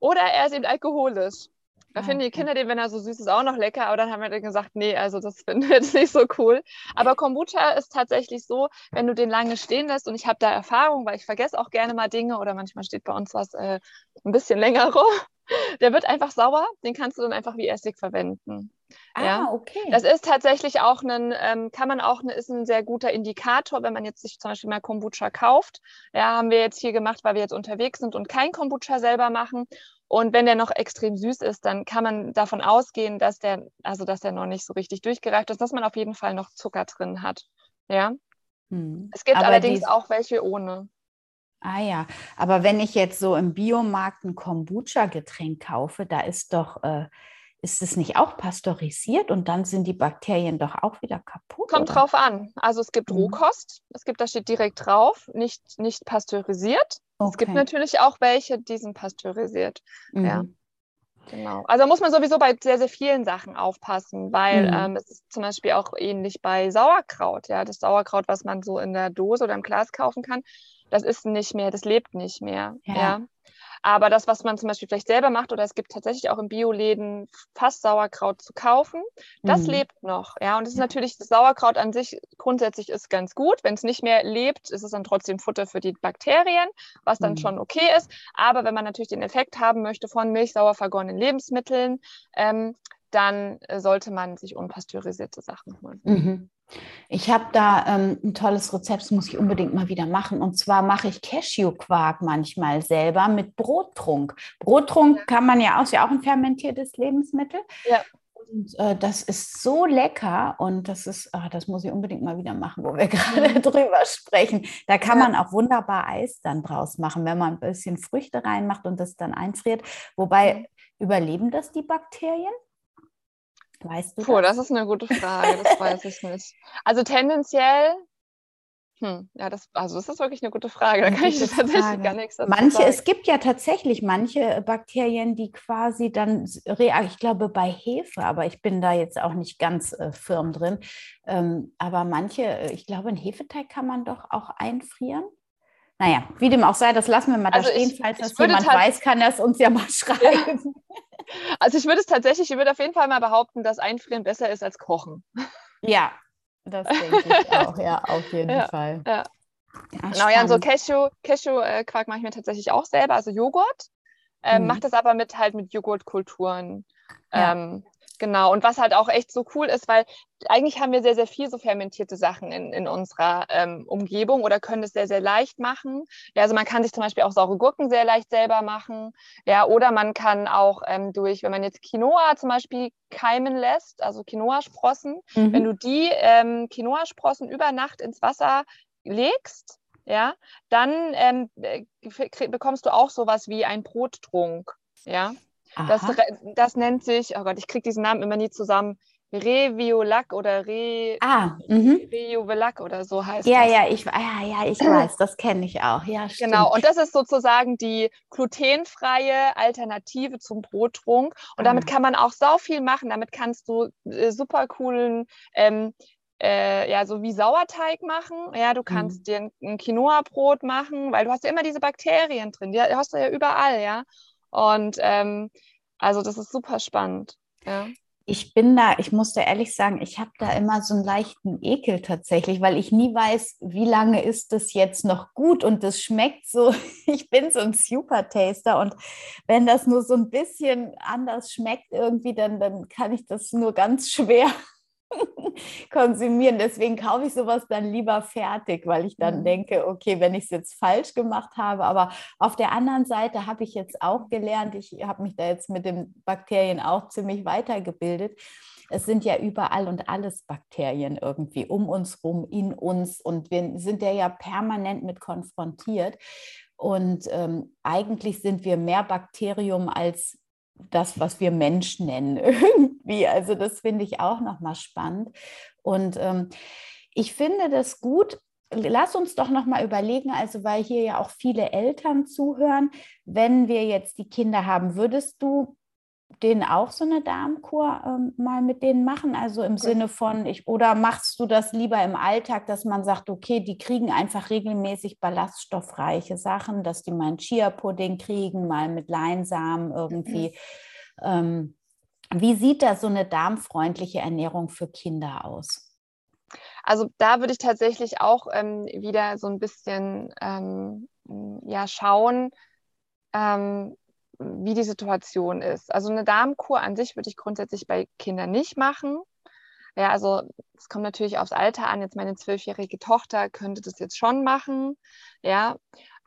Oder er ist eben alkoholisch. Da finden die Kinder den, wenn er so süß ist, auch noch lecker. Aber dann haben wir dann gesagt, nee, also das finden wir jetzt nicht so cool. Aber Kombucha ist tatsächlich so, wenn du den lange stehen lässt, und ich habe da Erfahrung, weil ich vergesse auch gerne mal Dinge oder manchmal steht bei uns was äh, ein bisschen länger rum. Der wird einfach sauer, den kannst du dann einfach wie Essig verwenden. Ah, ja. okay. Das ist tatsächlich auch ein, ähm, kann man auch, ist ein sehr guter Indikator, wenn man jetzt sich zum Beispiel mal Kombucha kauft. Ja, haben wir jetzt hier gemacht, weil wir jetzt unterwegs sind und kein Kombucha selber machen. Und wenn der noch extrem süß ist, dann kann man davon ausgehen, dass der, also dass der noch nicht so richtig durchgereift ist, dass man auf jeden Fall noch Zucker drin hat. Ja. Hm. Es gibt Aber allerdings auch welche ohne. Ah ja, aber wenn ich jetzt so im Biomarkt ein Kombucha-Getränk kaufe, da ist doch, äh, ist es nicht auch pasteurisiert und dann sind die Bakterien doch auch wieder kaputt? Kommt oder? drauf an. Also es gibt mhm. Rohkost, es gibt, da steht direkt drauf, nicht, nicht pasteurisiert. Okay. Es gibt natürlich auch welche, die sind pasteurisiert. Mhm. Ja. Genau. Also muss man sowieso bei sehr, sehr vielen Sachen aufpassen, weil mhm. ähm, es ist zum Beispiel auch ähnlich bei Sauerkraut. Ja, das Sauerkraut, was man so in der Dose oder im Glas kaufen kann, das ist nicht mehr, das lebt nicht mehr. Ja. ja. Aber das, was man zum Beispiel vielleicht selber macht, oder es gibt tatsächlich auch in Bioläden fast Sauerkraut zu kaufen, das mhm. lebt noch. Ja, und es ist natürlich, das Sauerkraut an sich grundsätzlich ist ganz gut. Wenn es nicht mehr lebt, ist es dann trotzdem Futter für die Bakterien, was dann mhm. schon okay ist. Aber wenn man natürlich den Effekt haben möchte von milchsauer vergorenen Lebensmitteln, ähm, dann äh, sollte man sich unpasteurisierte Sachen holen. Mhm. Ich habe da ähm, ein tolles Rezept, das muss ich unbedingt mal wieder machen. Und zwar mache ich Cashewquark manchmal selber mit Brottrunk. Brottrunk ja. kann man ja auch, ist ja auch ein fermentiertes Lebensmittel. Ja. Und äh, das ist so lecker und das ist, ach, das muss ich unbedingt mal wieder machen, wo wir gerade mhm. drüber sprechen. Da kann ja. man auch wunderbar Eis dann draus machen, wenn man ein bisschen Früchte reinmacht und das dann einfriert. Wobei, mhm. überleben das die Bakterien? Weißt du? Puh, das? das ist eine gute Frage, das weiß ich nicht. Also tendenziell, hm, ja, das, also das ist wirklich eine gute Frage. Da kann ich tatsächlich Frage. gar nichts dazu Manche, sagen. es gibt ja tatsächlich manche Bakterien, die quasi dann, ich glaube bei Hefe, aber ich bin da jetzt auch nicht ganz äh, firm drin. Ähm, aber manche, äh, ich glaube, einen Hefeteig kann man doch auch einfrieren. Naja, wie dem auch sei, das lassen wir mal also da stehen. Falls das jemand weiß, kann er es uns ja mal schreiben. Also ich würde es tatsächlich, ich würde auf jeden Fall mal behaupten, dass Einfrieren besser ist als Kochen. Ja, das denke ich auch, ja, auf jeden ja, Fall. Ja. Ja, genau, ja, und so Cashew, Cashew-Quark mache ich mir tatsächlich auch selber, also Joghurt. Ähm, mhm. Mache das aber mit halt mit Joghurtkulturen. Ja. Ähm, Genau, und was halt auch echt so cool ist, weil eigentlich haben wir sehr, sehr viel so fermentierte Sachen in, in unserer ähm, Umgebung oder können es sehr, sehr leicht machen. Ja, also man kann sich zum Beispiel auch saure Gurken sehr leicht selber machen. Ja, oder man kann auch ähm, durch, wenn man jetzt Quinoa zum Beispiel keimen lässt, also Quinoa-Sprossen, mhm. wenn du die ähm, Quinoa-Sprossen über Nacht ins Wasser legst, ja, dann ähm, bekommst du auch sowas wie ein Brottrunk. Ja, das, das, nennt sich, oh Gott, ich kriege diesen Namen immer nie zusammen. Reviolac oder Re ah, mhm. Rejuvelak oder so heißt ja, das. Ja, ich, ja, ja, ich weiß, das kenne ich auch. Ja, stimmt. Genau, und das ist sozusagen die glutenfreie Alternative zum Brottrunk. Und damit ah. kann man auch sau viel machen. Damit kannst du äh, super coolen ähm, äh, ja, so wie Sauerteig machen. Ja, du kannst mhm. dir ein, ein Quinoa-Brot machen, weil du hast ja immer diese Bakterien drin. Die hast du ja überall, ja. Und ähm, also das ist super spannend. Ja. Ich bin da, ich muss da ehrlich sagen, ich habe da immer so einen leichten Ekel tatsächlich, weil ich nie weiß, wie lange ist das jetzt noch gut und das schmeckt so. Ich bin so ein Super-Taster und wenn das nur so ein bisschen anders schmeckt irgendwie, dann, dann kann ich das nur ganz schwer konsumieren. Deswegen kaufe ich sowas dann lieber fertig, weil ich dann mhm. denke, okay, wenn ich es jetzt falsch gemacht habe. Aber auf der anderen Seite habe ich jetzt auch gelernt, ich habe mich da jetzt mit den Bakterien auch ziemlich weitergebildet. Es sind ja überall und alles Bakterien irgendwie um uns rum, in uns. Und wir sind ja ja permanent mit konfrontiert. Und ähm, eigentlich sind wir mehr Bakterium als das, was wir Mensch nennen irgendwie. Also das finde ich auch nochmal spannend. Und ähm, ich finde das gut. Lass uns doch nochmal überlegen, also weil hier ja auch viele Eltern zuhören, wenn wir jetzt die Kinder haben, würdest du denen auch so eine Darmkur ähm, mal mit denen machen? Also im. Sinne von, ich, oder machst du das lieber im Alltag, dass man sagt, okay, die kriegen einfach regelmäßig ballaststoffreiche Sachen, dass die mal einen Chia-Pudding kriegen, mal mit Leinsamen irgendwie. Mhm. Ähm, wie sieht da so eine darmfreundliche Ernährung für Kinder aus? Also da würde ich tatsächlich auch ähm, wieder so ein bisschen ähm, ja, schauen, ähm, wie die Situation ist. Also eine Darmkur an sich würde ich grundsätzlich bei Kindern nicht machen. Ja, also es kommt natürlich aufs Alter an. Jetzt meine zwölfjährige Tochter könnte das jetzt schon machen. Ja,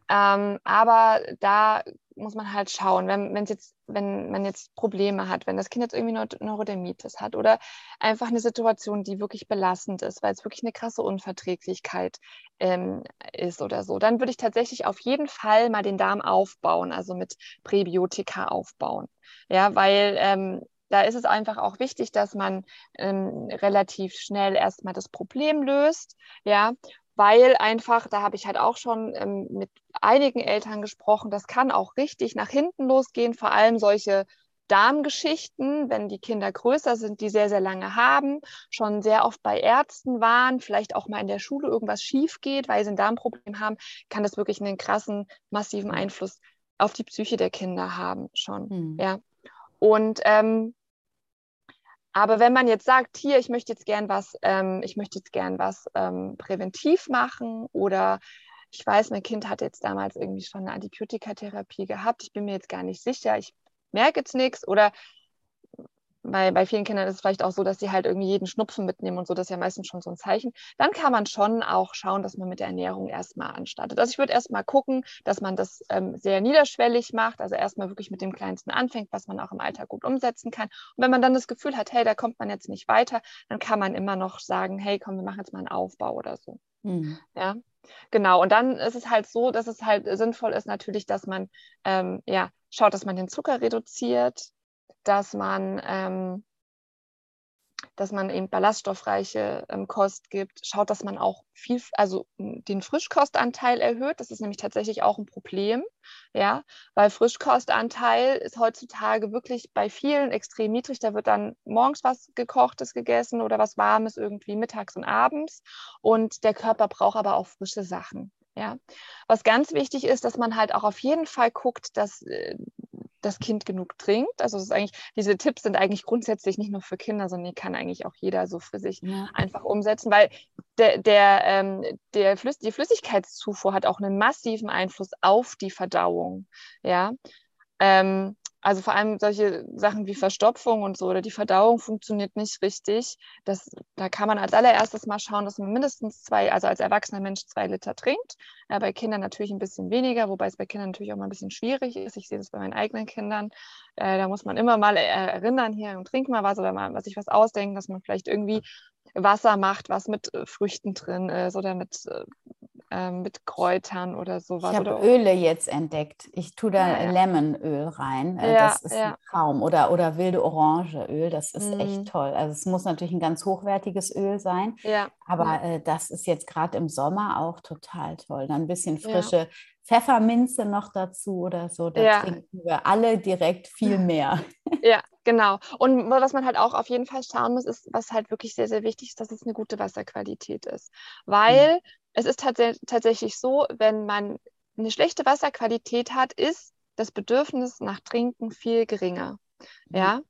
ähm, aber da muss man halt schauen, wenn, jetzt, wenn man jetzt Probleme hat, wenn das Kind jetzt irgendwie Neurodermitis hat oder einfach eine Situation, die wirklich belastend ist, weil es wirklich eine krasse Unverträglichkeit ähm, ist oder so, dann würde ich tatsächlich auf jeden Fall mal den Darm aufbauen, also mit Präbiotika aufbauen. Ja, weil ähm, da ist es einfach auch wichtig, dass man ähm, relativ schnell erstmal das Problem löst, ja, weil einfach, da habe ich halt auch schon ähm, mit einigen Eltern gesprochen, das kann auch richtig nach hinten losgehen, vor allem solche Darmgeschichten, wenn die Kinder größer sind, die sehr, sehr lange haben, schon sehr oft bei Ärzten waren, vielleicht auch mal in der Schule irgendwas schief geht, weil sie ein Darmproblem haben, kann das wirklich einen krassen, massiven Einfluss auf die Psyche der Kinder haben schon. Mhm. Ja. Und ähm, aber wenn man jetzt sagt, hier, ich möchte jetzt gern was, ähm, ich möchte jetzt gern was ähm, präventiv machen oder ich weiß, mein Kind hat jetzt damals irgendwie schon eine Antibiotikatherapie gehabt, ich bin mir jetzt gar nicht sicher, ich merke jetzt nichts. Oder bei, bei vielen Kindern ist es vielleicht auch so, dass sie halt irgendwie jeden Schnupfen mitnehmen und so, das ist ja meistens schon so ein Zeichen. Dann kann man schon auch schauen, dass man mit der Ernährung erstmal anstartet. Also ich würde erstmal gucken, dass man das ähm, sehr niederschwellig macht, also erstmal wirklich mit dem Kleinsten anfängt, was man auch im Alltag gut umsetzen kann. Und wenn man dann das Gefühl hat, hey, da kommt man jetzt nicht weiter, dann kann man immer noch sagen, hey, komm, wir machen jetzt mal einen Aufbau oder so. Mhm. Ja. Genau, und dann ist es halt so, dass es halt sinnvoll ist natürlich, dass man ähm, ja, schaut, dass man den Zucker reduziert, dass man, ähm, dass man eben ballaststoffreiche ähm, Kost gibt. Schaut, dass man auch viel, also den Frischkostanteil erhöht. Das ist nämlich tatsächlich auch ein Problem, ja, weil Frischkostanteil ist heutzutage wirklich bei vielen extrem niedrig. Da wird dann morgens was gekochtes gegessen oder was Warmes irgendwie mittags und abends. Und der Körper braucht aber auch frische Sachen. Ja. Was ganz wichtig ist, dass man halt auch auf jeden Fall guckt, dass äh, das Kind genug trinkt. Also ist eigentlich, diese Tipps sind eigentlich grundsätzlich nicht nur für Kinder, sondern die kann eigentlich auch jeder so für sich ja. einfach umsetzen, weil der, der, ähm, der Flüss die Flüssigkeitszufuhr hat auch einen massiven Einfluss auf die Verdauung. Ja. Ähm, also vor allem solche Sachen wie Verstopfung und so oder die Verdauung funktioniert nicht richtig. Das, da kann man als allererstes mal schauen, dass man mindestens zwei, also als erwachsener Mensch zwei Liter trinkt. Ja, bei Kindern natürlich ein bisschen weniger, wobei es bei Kindern natürlich auch mal ein bisschen schwierig ist. Ich sehe das bei meinen eigenen Kindern. Äh, da muss man immer mal erinnern, hier und trink mal was oder mal was sich was ausdenken, dass man vielleicht irgendwie Wasser macht, was mit äh, Früchten drin ist oder mit äh, ähm, mit Kräutern oder sowas. Ich habe Öle jetzt entdeckt. Ich tue da ja, ja. Lemonöl rein. Äh, ja, das ist ein Traum. Oder, oder wilde Orangeöl. Das ist mm. echt toll. Also es muss natürlich ein ganz hochwertiges Öl sein. Ja. Aber äh, das ist jetzt gerade im Sommer auch total toll. Dann ein bisschen frische Pfefferminze noch dazu oder so. Da trinken wir alle direkt viel mehr. Ja, Genau. Und was man halt auch auf jeden Fall schauen muss, ist, was halt wirklich sehr, sehr wichtig ist, dass es eine gute Wasserqualität ist. Weil mhm es ist tats tatsächlich so, wenn man eine schlechte Wasserqualität hat, ist das Bedürfnis nach Trinken viel geringer. Mhm. Ja,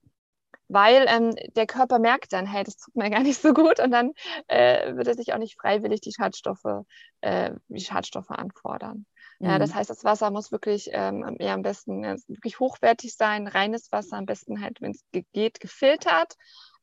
weil ähm, der Körper merkt dann, hey, das tut mir gar nicht so gut und dann äh, wird er sich auch nicht freiwillig die Schadstoffe, äh, die Schadstoffe anfordern. Mhm. Ja, das heißt, das Wasser muss wirklich ähm, ja, am besten ja, wirklich hochwertig sein, reines Wasser, am besten halt, wenn es geht, gefiltert.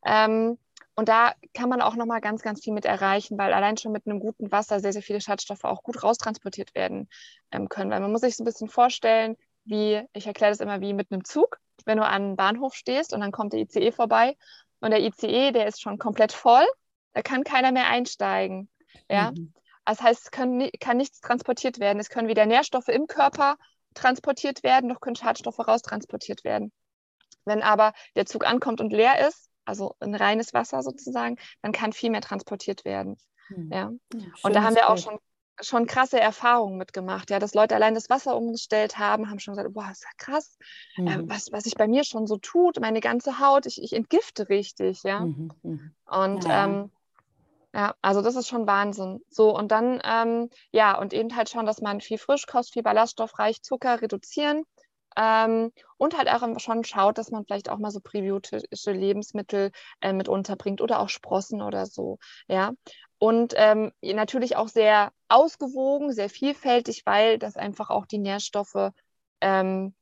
Ähm, und da kann man auch nochmal ganz, ganz viel mit erreichen, weil allein schon mit einem guten Wasser sehr, sehr viele Schadstoffe auch gut raustransportiert werden ähm, können. Weil man muss sich so ein bisschen vorstellen, wie, ich erkläre das immer wie mit einem Zug, wenn du an einem Bahnhof stehst und dann kommt der ICE vorbei und der ICE, der ist schon komplett voll, da kann keiner mehr einsteigen. Ja? Mhm. Das heißt, es können, kann nichts transportiert werden. Es können weder Nährstoffe im Körper transportiert werden, noch können Schadstoffe raustransportiert werden. Wenn aber der Zug ankommt und leer ist, also ein reines Wasser sozusagen, dann kann viel mehr transportiert werden. Hm. Ja. ja und da haben wir auch schon, schon krasse Erfahrungen mitgemacht, ja, dass Leute allein das Wasser umgestellt haben, haben schon gesagt, boah, ist ja krass, mhm. äh, was, was sich bei mir schon so tut, meine ganze Haut, ich, ich entgifte richtig, ja. Mhm. mhm. Und ja. Ähm, ja, also das ist schon Wahnsinn. So, und dann, ähm, ja, und eben halt schon, dass man viel Frischkost, viel ballaststoffreich Zucker reduzieren ähm, und halt auch schon schaut, dass man vielleicht auch mal so präbiotische Lebensmittel äh, mit unterbringt oder auch Sprossen oder so. Ja. Und ähm, natürlich auch sehr ausgewogen, sehr vielfältig, weil das einfach auch die Nährstoffe ähm,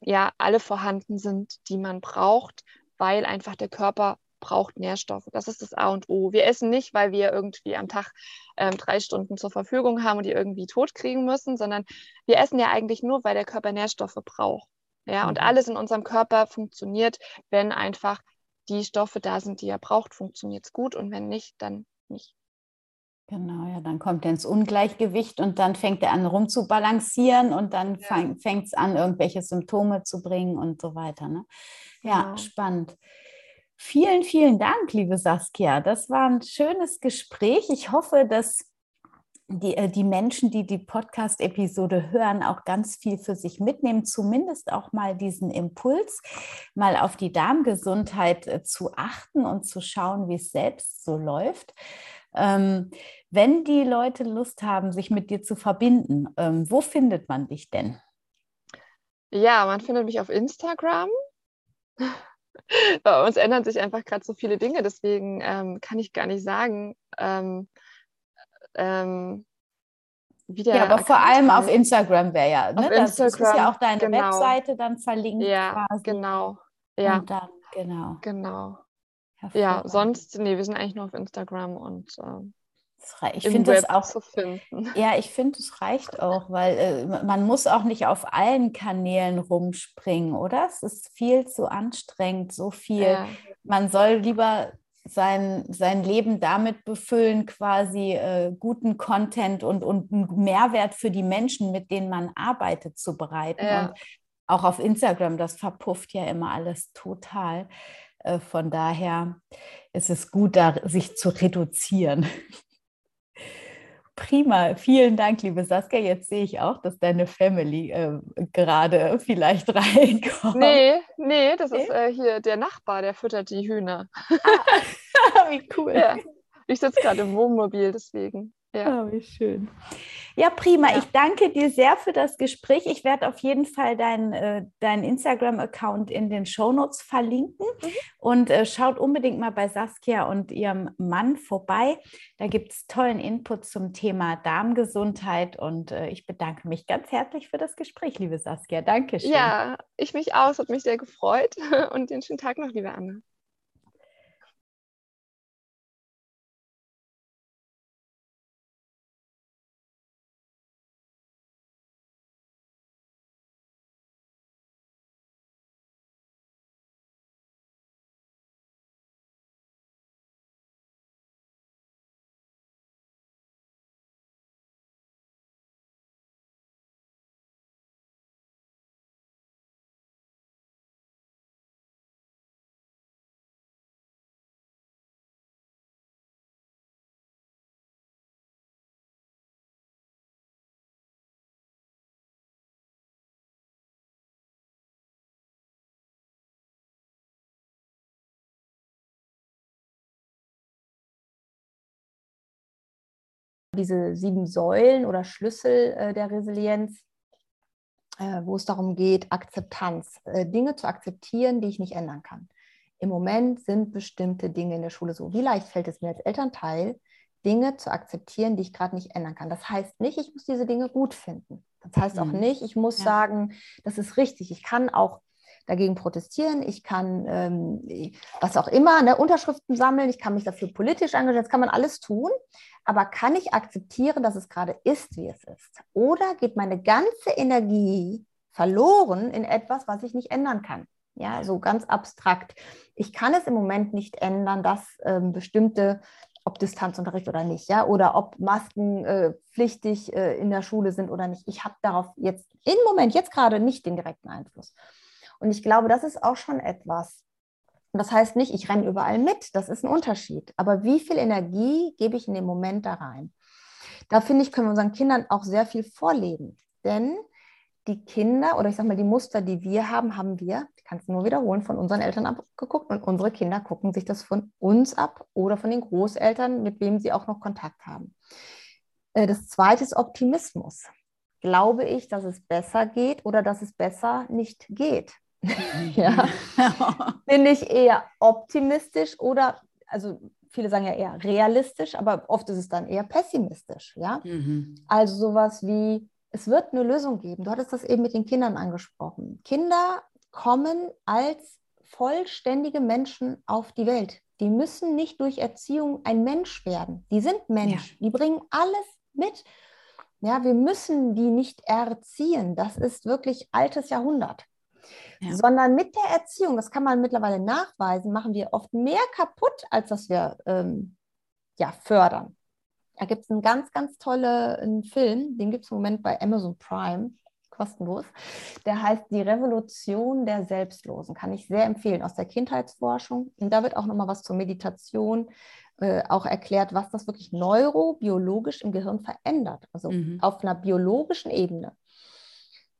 ja alle vorhanden sind, die man braucht, weil einfach der Körper braucht Nährstoffe. Das ist das A und O. Wir essen nicht, weil wir irgendwie am Tag ähm, drei Stunden zur Verfügung haben und die irgendwie tot kriegen müssen, sondern wir essen ja eigentlich nur, weil der Körper Nährstoffe braucht. Ja, mhm. und alles in unserem Körper funktioniert, wenn einfach die Stoffe da sind, die er braucht, funktioniert es gut und wenn nicht, dann nicht. Genau, ja, dann kommt er ins Ungleichgewicht und dann fängt er an rumzubalancieren und dann ja. fängt es an, irgendwelche Symptome zu bringen und so weiter. Ne? Ja, genau. spannend. Vielen, vielen Dank, liebe Saskia. Das war ein schönes Gespräch. Ich hoffe, dass die, äh, die Menschen, die die Podcast-Episode hören, auch ganz viel für sich mitnehmen, zumindest auch mal diesen Impuls, mal auf die Darmgesundheit äh, zu achten und zu schauen, wie es selbst so läuft. Ähm, wenn die Leute Lust haben, sich mit dir zu verbinden, ähm, wo findet man dich denn? Ja, man findet mich auf Instagram. Bei uns ändern sich einfach gerade so viele Dinge, deswegen ähm, kann ich gar nicht sagen, ähm, ähm, wie der Ja, aber vor allem heißt. auf Instagram wäre ja, ne? das, das, ist ja auch deine genau. Webseite dann verlinkt ja, quasi. genau. Ja, und dann, genau. Genau. Ja, sonst, nee, wir sind eigentlich nur auf Instagram und ähm, ich finde es auch. Ja, ich finde, es reicht auch, weil äh, man muss auch nicht auf allen Kanälen rumspringen, oder? Es ist viel zu anstrengend, so viel. Ja. Man soll lieber sein, sein Leben damit befüllen, quasi äh, guten Content und, und einen Mehrwert für die Menschen, mit denen man arbeitet, zu bereiten. Ja. Und auch auf Instagram, das verpufft ja immer alles total. Äh, von daher ist es gut, da sich zu reduzieren. Prima, vielen Dank, liebe Saskia. Jetzt sehe ich auch, dass deine Family äh, gerade vielleicht reinkommt. Nee, nee, das ist äh, hier der Nachbar, der füttert die Hühner. Ah, wie cool. Ja. Ich sitze gerade im Wohnmobil, deswegen. Ja, oh, wie schön. Ja, prima. Ja. Ich danke dir sehr für das Gespräch. Ich werde auf jeden Fall deinen äh, dein Instagram-Account in den Shownotes verlinken. Mhm. Und äh, schaut unbedingt mal bei Saskia und ihrem Mann vorbei. Da gibt es tollen Input zum Thema Darmgesundheit. Und äh, ich bedanke mich ganz herzlich für das Gespräch, liebe Saskia. Dankeschön. Ja, ich mich auch. Es hat mich sehr gefreut. Und den schönen Tag noch, liebe Anne. Diese sieben Säulen oder Schlüssel äh, der Resilienz, äh, wo es darum geht, Akzeptanz, äh, Dinge zu akzeptieren, die ich nicht ändern kann. Im Moment sind bestimmte Dinge in der Schule so. Wie leicht fällt es mir als Elternteil, Dinge zu akzeptieren, die ich gerade nicht ändern kann. Das heißt nicht, ich muss diese Dinge gut finden. Das heißt auch mhm. nicht, ich muss ja. sagen, das ist richtig. Ich kann auch dagegen protestieren, ich kann ähm, was auch immer, ne, Unterschriften sammeln, ich kann mich dafür politisch engagieren, das kann man alles tun. Aber kann ich akzeptieren, dass es gerade ist, wie es ist? Oder geht meine ganze Energie verloren in etwas, was ich nicht ändern kann? Ja, so ganz abstrakt. Ich kann es im Moment nicht ändern, dass ähm, bestimmte, ob Distanzunterricht oder nicht, ja, oder ob Masken äh, pflichtig äh, in der Schule sind oder nicht. Ich habe darauf jetzt im Moment, jetzt gerade nicht den direkten Einfluss. Und ich glaube, das ist auch schon etwas, das heißt nicht, ich renne überall mit, das ist ein Unterschied. Aber wie viel Energie gebe ich in den Moment da rein? Da finde ich, können wir unseren Kindern auch sehr viel vorleben. Denn die Kinder oder ich sage mal, die Muster, die wir haben, haben wir, ich kann es nur wiederholen, von unseren Eltern abgeguckt und unsere Kinder gucken sich das von uns ab oder von den Großeltern, mit wem sie auch noch Kontakt haben. Äh, das zweite ist Optimismus. Glaube ich, dass es besser geht oder dass es besser nicht geht? ja. Bin ich eher optimistisch oder, also viele sagen ja eher realistisch, aber oft ist es dann eher pessimistisch, ja. Mhm. Also sowas wie, es wird eine Lösung geben. Du hattest das eben mit den Kindern angesprochen. Kinder kommen als vollständige Menschen auf die Welt. Die müssen nicht durch Erziehung ein Mensch werden. Die sind Mensch. Ja. Die bringen alles mit. Ja, wir müssen die nicht erziehen. Das ist wirklich altes Jahrhundert ja. sondern mit der Erziehung, das kann man mittlerweile nachweisen, machen wir oft mehr kaputt, als dass wir ähm, ja, fördern. Da gibt es einen ganz, ganz tollen Film, den gibt es im Moment bei Amazon Prime, kostenlos. Der heißt Die Revolution der Selbstlosen. Kann ich sehr empfehlen aus der Kindheitsforschung. Und da wird auch nochmal was zur Meditation äh, auch erklärt, was das wirklich neurobiologisch im Gehirn verändert. Also mhm. auf einer biologischen Ebene.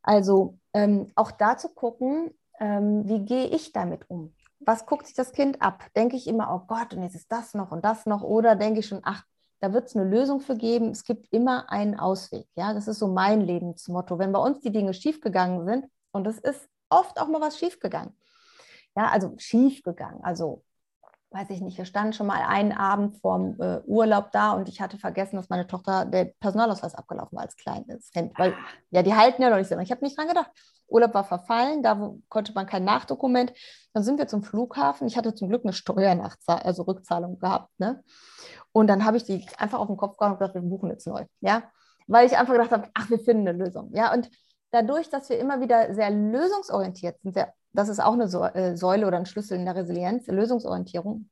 Also ähm, auch da zu gucken, ähm, wie gehe ich damit um? Was guckt sich das Kind ab? Denke ich immer, oh Gott, und jetzt ist das noch und das noch? Oder denke ich schon, ach, da wird es eine Lösung für geben. Es gibt immer einen Ausweg. Ja, das ist so mein Lebensmotto. Wenn bei uns die Dinge schiefgegangen sind, Und es ist oft auch mal was schiefgegangen. Ja, also schiefgegangen. Also weiß ich nicht, wir standen schon mal einen Abend vorm äh, Urlaub da und ich hatte vergessen, dass meine Tochter der Personalausweis abgelaufen war als kleines Kind. Weil, ja, die halten ja noch nicht so. Ich habe nicht dran gedacht. Urlaub war verfallen, da konnte man kein Nachdokument. Dann sind wir zum Flughafen. Ich hatte zum Glück eine Steuernachzahlung, also Rückzahlung gehabt. Ne? Und dann habe ich die einfach auf den Kopf gehauen und gesagt, wir buchen jetzt neu. Ja? Weil ich einfach gedacht habe, ach, wir finden eine Lösung. Ja? Und dadurch, dass wir immer wieder sehr lösungsorientiert sind, sehr das ist auch eine äh, Säule oder ein Schlüssel in der Resilienz, Lösungsorientierung.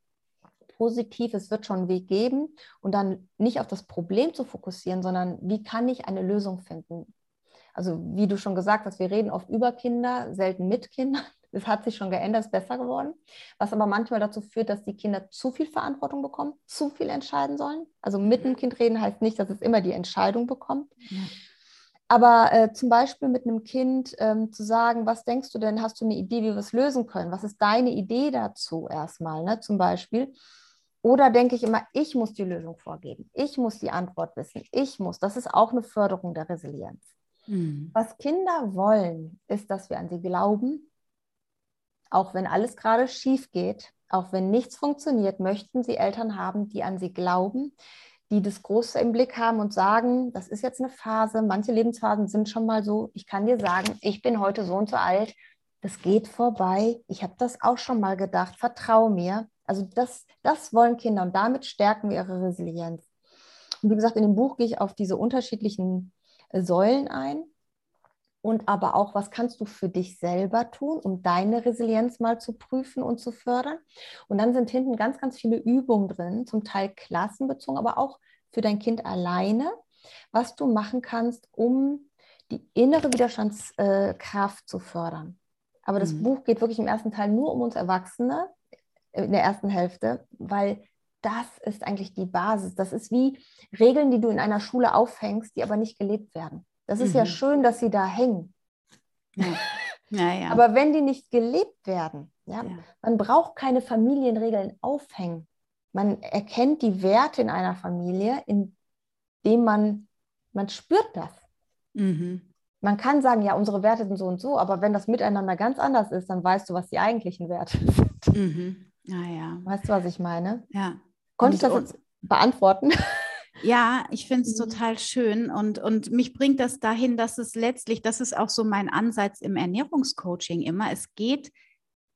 Positiv, es wird schon einen Weg geben und dann nicht auf das Problem zu fokussieren, sondern wie kann ich eine Lösung finden? Also wie du schon gesagt hast, wir reden oft über Kinder, selten mit Kindern. Es hat sich schon geändert, ist besser geworden. Was aber manchmal dazu führt, dass die Kinder zu viel Verantwortung bekommen, zu viel entscheiden sollen. Also mit dem Kind reden heißt nicht, dass es immer die Entscheidung bekommt. Ja. Aber äh, zum Beispiel mit einem Kind ähm, zu sagen, was denkst du denn, hast du eine Idee, wie wir es lösen können? Was ist deine Idee dazu erstmal, ne, zum Beispiel? Oder denke ich immer, ich muss die Lösung vorgeben, ich muss die Antwort wissen, ich muss. Das ist auch eine Förderung der Resilienz. Mhm. Was Kinder wollen, ist, dass wir an sie glauben, auch wenn alles gerade schief geht, auch wenn nichts funktioniert, möchten sie Eltern haben, die an sie glauben, die das Große im Blick haben und sagen, das ist jetzt eine Phase, manche Lebensphasen sind schon mal so, ich kann dir sagen, ich bin heute so und so alt, das geht vorbei, ich habe das auch schon mal gedacht, vertraue mir. Also das, das wollen Kinder und damit stärken wir ihre Resilienz. Und wie gesagt, in dem Buch gehe ich auf diese unterschiedlichen Säulen ein und aber auch, was kannst du für dich selber tun, um deine Resilienz mal zu prüfen und zu fördern. Und dann sind hinten ganz, ganz viele Übungen drin, zum Teil klassenbezogen, aber auch für dein Kind alleine, was du machen kannst, um die innere Widerstandskraft zu fördern. Aber das mhm. Buch geht wirklich im ersten Teil nur um uns Erwachsene, äh, in der ersten Hälfte, weil das ist eigentlich die Basis. Das ist wie Regeln, die du in einer Schule aufhängst, die aber nicht gelebt werden. Das ist mhm. ja schön, dass sie da hängen. Ja. Ja, ja. Aber wenn die nicht gelebt werden, ja, man braucht keine Familienregeln aufhängen. Man erkennt die Werte in einer Familie, indem man, man spürt das. Mhm. Man kann sagen, ja, unsere Werte sind so und so, aber wenn das miteinander ganz anders ist, dann weißt du, was die eigentlichen Werte sind. Mhm. Ja, ja. Weißt du, was ich meine? Ja. Konnte ich das jetzt beantworten? Ja, ich finde es mhm. total schön und, und mich bringt das dahin, dass es letztlich, das ist auch so mein Ansatz im Ernährungscoaching immer, es geht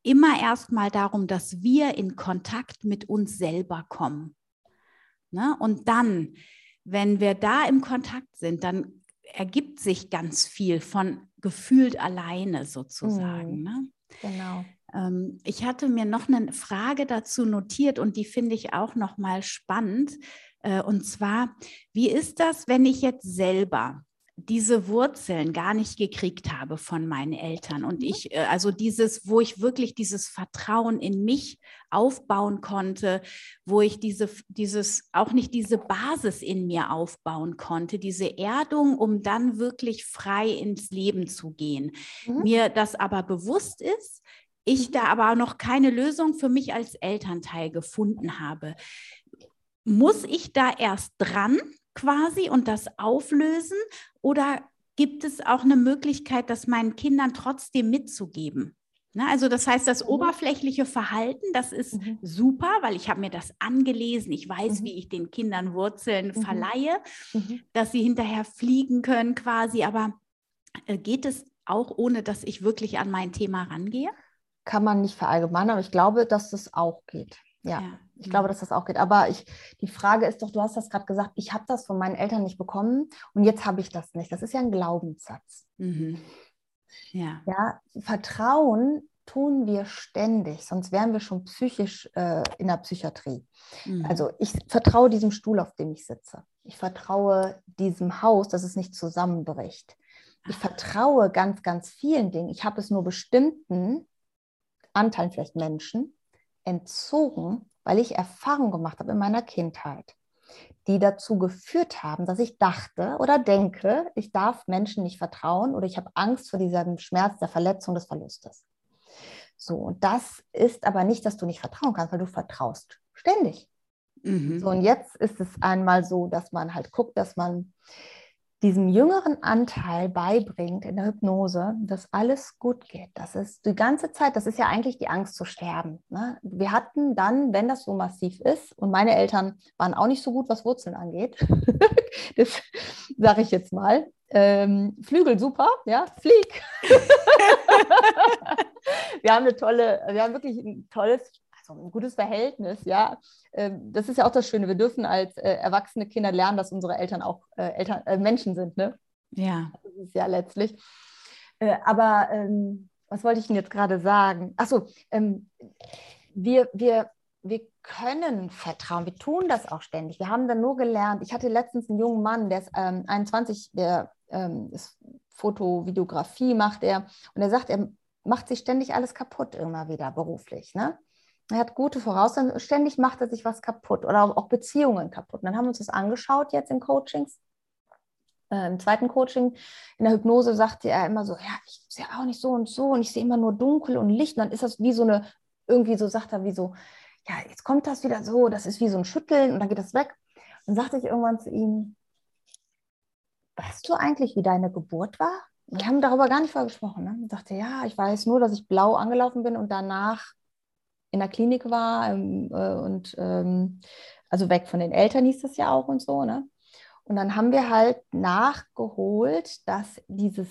immer erstmal darum, dass wir in Kontakt mit uns selber kommen. Ne? Und dann, wenn wir da im Kontakt sind, dann ergibt sich ganz viel von gefühlt alleine sozusagen. Mhm. Ne? Genau. Ähm, ich hatte mir noch eine Frage dazu notiert und die finde ich auch noch mal spannend. Äh, und zwar, wie ist das, wenn ich jetzt selber diese Wurzeln gar nicht gekriegt habe von meinen Eltern und mhm. ich, äh, also dieses, wo ich wirklich dieses Vertrauen in mich aufbauen konnte, wo ich diese, dieses, auch nicht diese Basis in mir aufbauen konnte, diese Erdung, um dann wirklich frei ins Leben zu gehen. Mhm. Mir das aber bewusst ist, ich mhm. da aber noch keine Lösung für mich als Elternteil gefunden habe muss ich da erst dran quasi und das auflösen oder gibt es auch eine Möglichkeit, das meinen Kindern trotzdem mitzugeben? Ne, also das heißt, das mhm. oberflächliche Verhalten, das ist mhm. super, weil ich habe mir das angelesen. Ich weiß, mhm. wie ich den Kindern Wurzeln mhm. verleihe, mhm. dass sie hinterher fliegen können quasi. Aber äh, geht es auch ohne, dass ich wirklich an mein Thema rangehe? Kann man nicht verallgemeinern, aber ich glaube, dass das auch geht. Ja, ja. ich glaube, dass das auch geht. Aber ich, die Frage ist doch, du hast das gerade gesagt, ich habe das von meinen Eltern nicht bekommen und jetzt habe ich das nicht. Das ist ja ein Glaubenssatz. Mhm. Ja. ja, Vertrauen tun wir ständig, sonst wären wir schon psychisch äh, in der Psychiatrie. Mhm. Also ich vertraue diesem Stuhl, auf dem ich sitze. Ich vertraue diesem Haus, dass es nicht zusammenbricht. Ich vertraue ganz, ganz vielen Dingen. Ich habe es nur bestimmten Anteilen, vielleicht Menschen, entzogen, weil ich Erfahrungen gemacht habe in meiner Kindheit, die dazu geführt haben, dass ich dachte oder denke, ich darf Menschen nicht vertrauen oder ich habe Angst vor diesem Schmerz der Verletzung des Verlustes. So, und das ist aber nicht, dass du nicht vertrauen kannst, weil du vertraust ständig. Mhm. So, und jetzt ist es einmal so, dass man halt guckt, dass man diesem jüngeren Anteil beibringt in der Hypnose, dass alles gut geht. Das ist die ganze Zeit, das ist ja eigentlich die Angst zu sterben. Ne? Wir hatten dann, wenn das so massiv ist, und meine Eltern waren auch nicht so gut, was Wurzeln angeht, das sage ich jetzt mal, ähm, Flügel super, ja, flieg. wir haben eine tolle, wir haben wirklich ein tolles so ein gutes Verhältnis, ja. Ähm, das ist ja auch das Schöne. Wir dürfen als äh, erwachsene Kinder lernen, dass unsere Eltern auch äh, Eltern, äh, Menschen sind, ne? Ja. Das ist ja letztlich. Äh, aber ähm, was wollte ich Ihnen jetzt gerade sagen? Achso, ähm, wir, wir, wir können vertrauen. Wir tun das auch ständig. Wir haben dann nur gelernt. Ich hatte letztens einen jungen Mann, der ist ähm, 21, der ähm, ist Foto, Videografie macht er. Und er sagt, er macht sich ständig alles kaputt immer wieder beruflich. Ne? Er hat gute Voraussetzungen, ständig macht er sich was kaputt oder auch Beziehungen kaputt. Und dann haben wir uns das angeschaut jetzt in Coachings. Äh, Im zweiten Coaching in der Hypnose sagte er immer so, ja, ich sehe auch nicht so und so und ich sehe immer nur dunkel und Licht. Und dann ist das wie so eine, irgendwie so sagt er, wie so, ja, jetzt kommt das wieder so, das ist wie so ein Schütteln und dann geht das weg. Und dann sagte ich irgendwann zu ihm, weißt du eigentlich, wie deine Geburt war? Wir haben darüber gar nicht vorher gesprochen. Ne? Und sagte, ja, ich weiß nur, dass ich blau angelaufen bin und danach in der Klinik war ähm, äh, und ähm, also weg von den Eltern hieß das ja auch und so. Ne? Und dann haben wir halt nachgeholt, dass dieses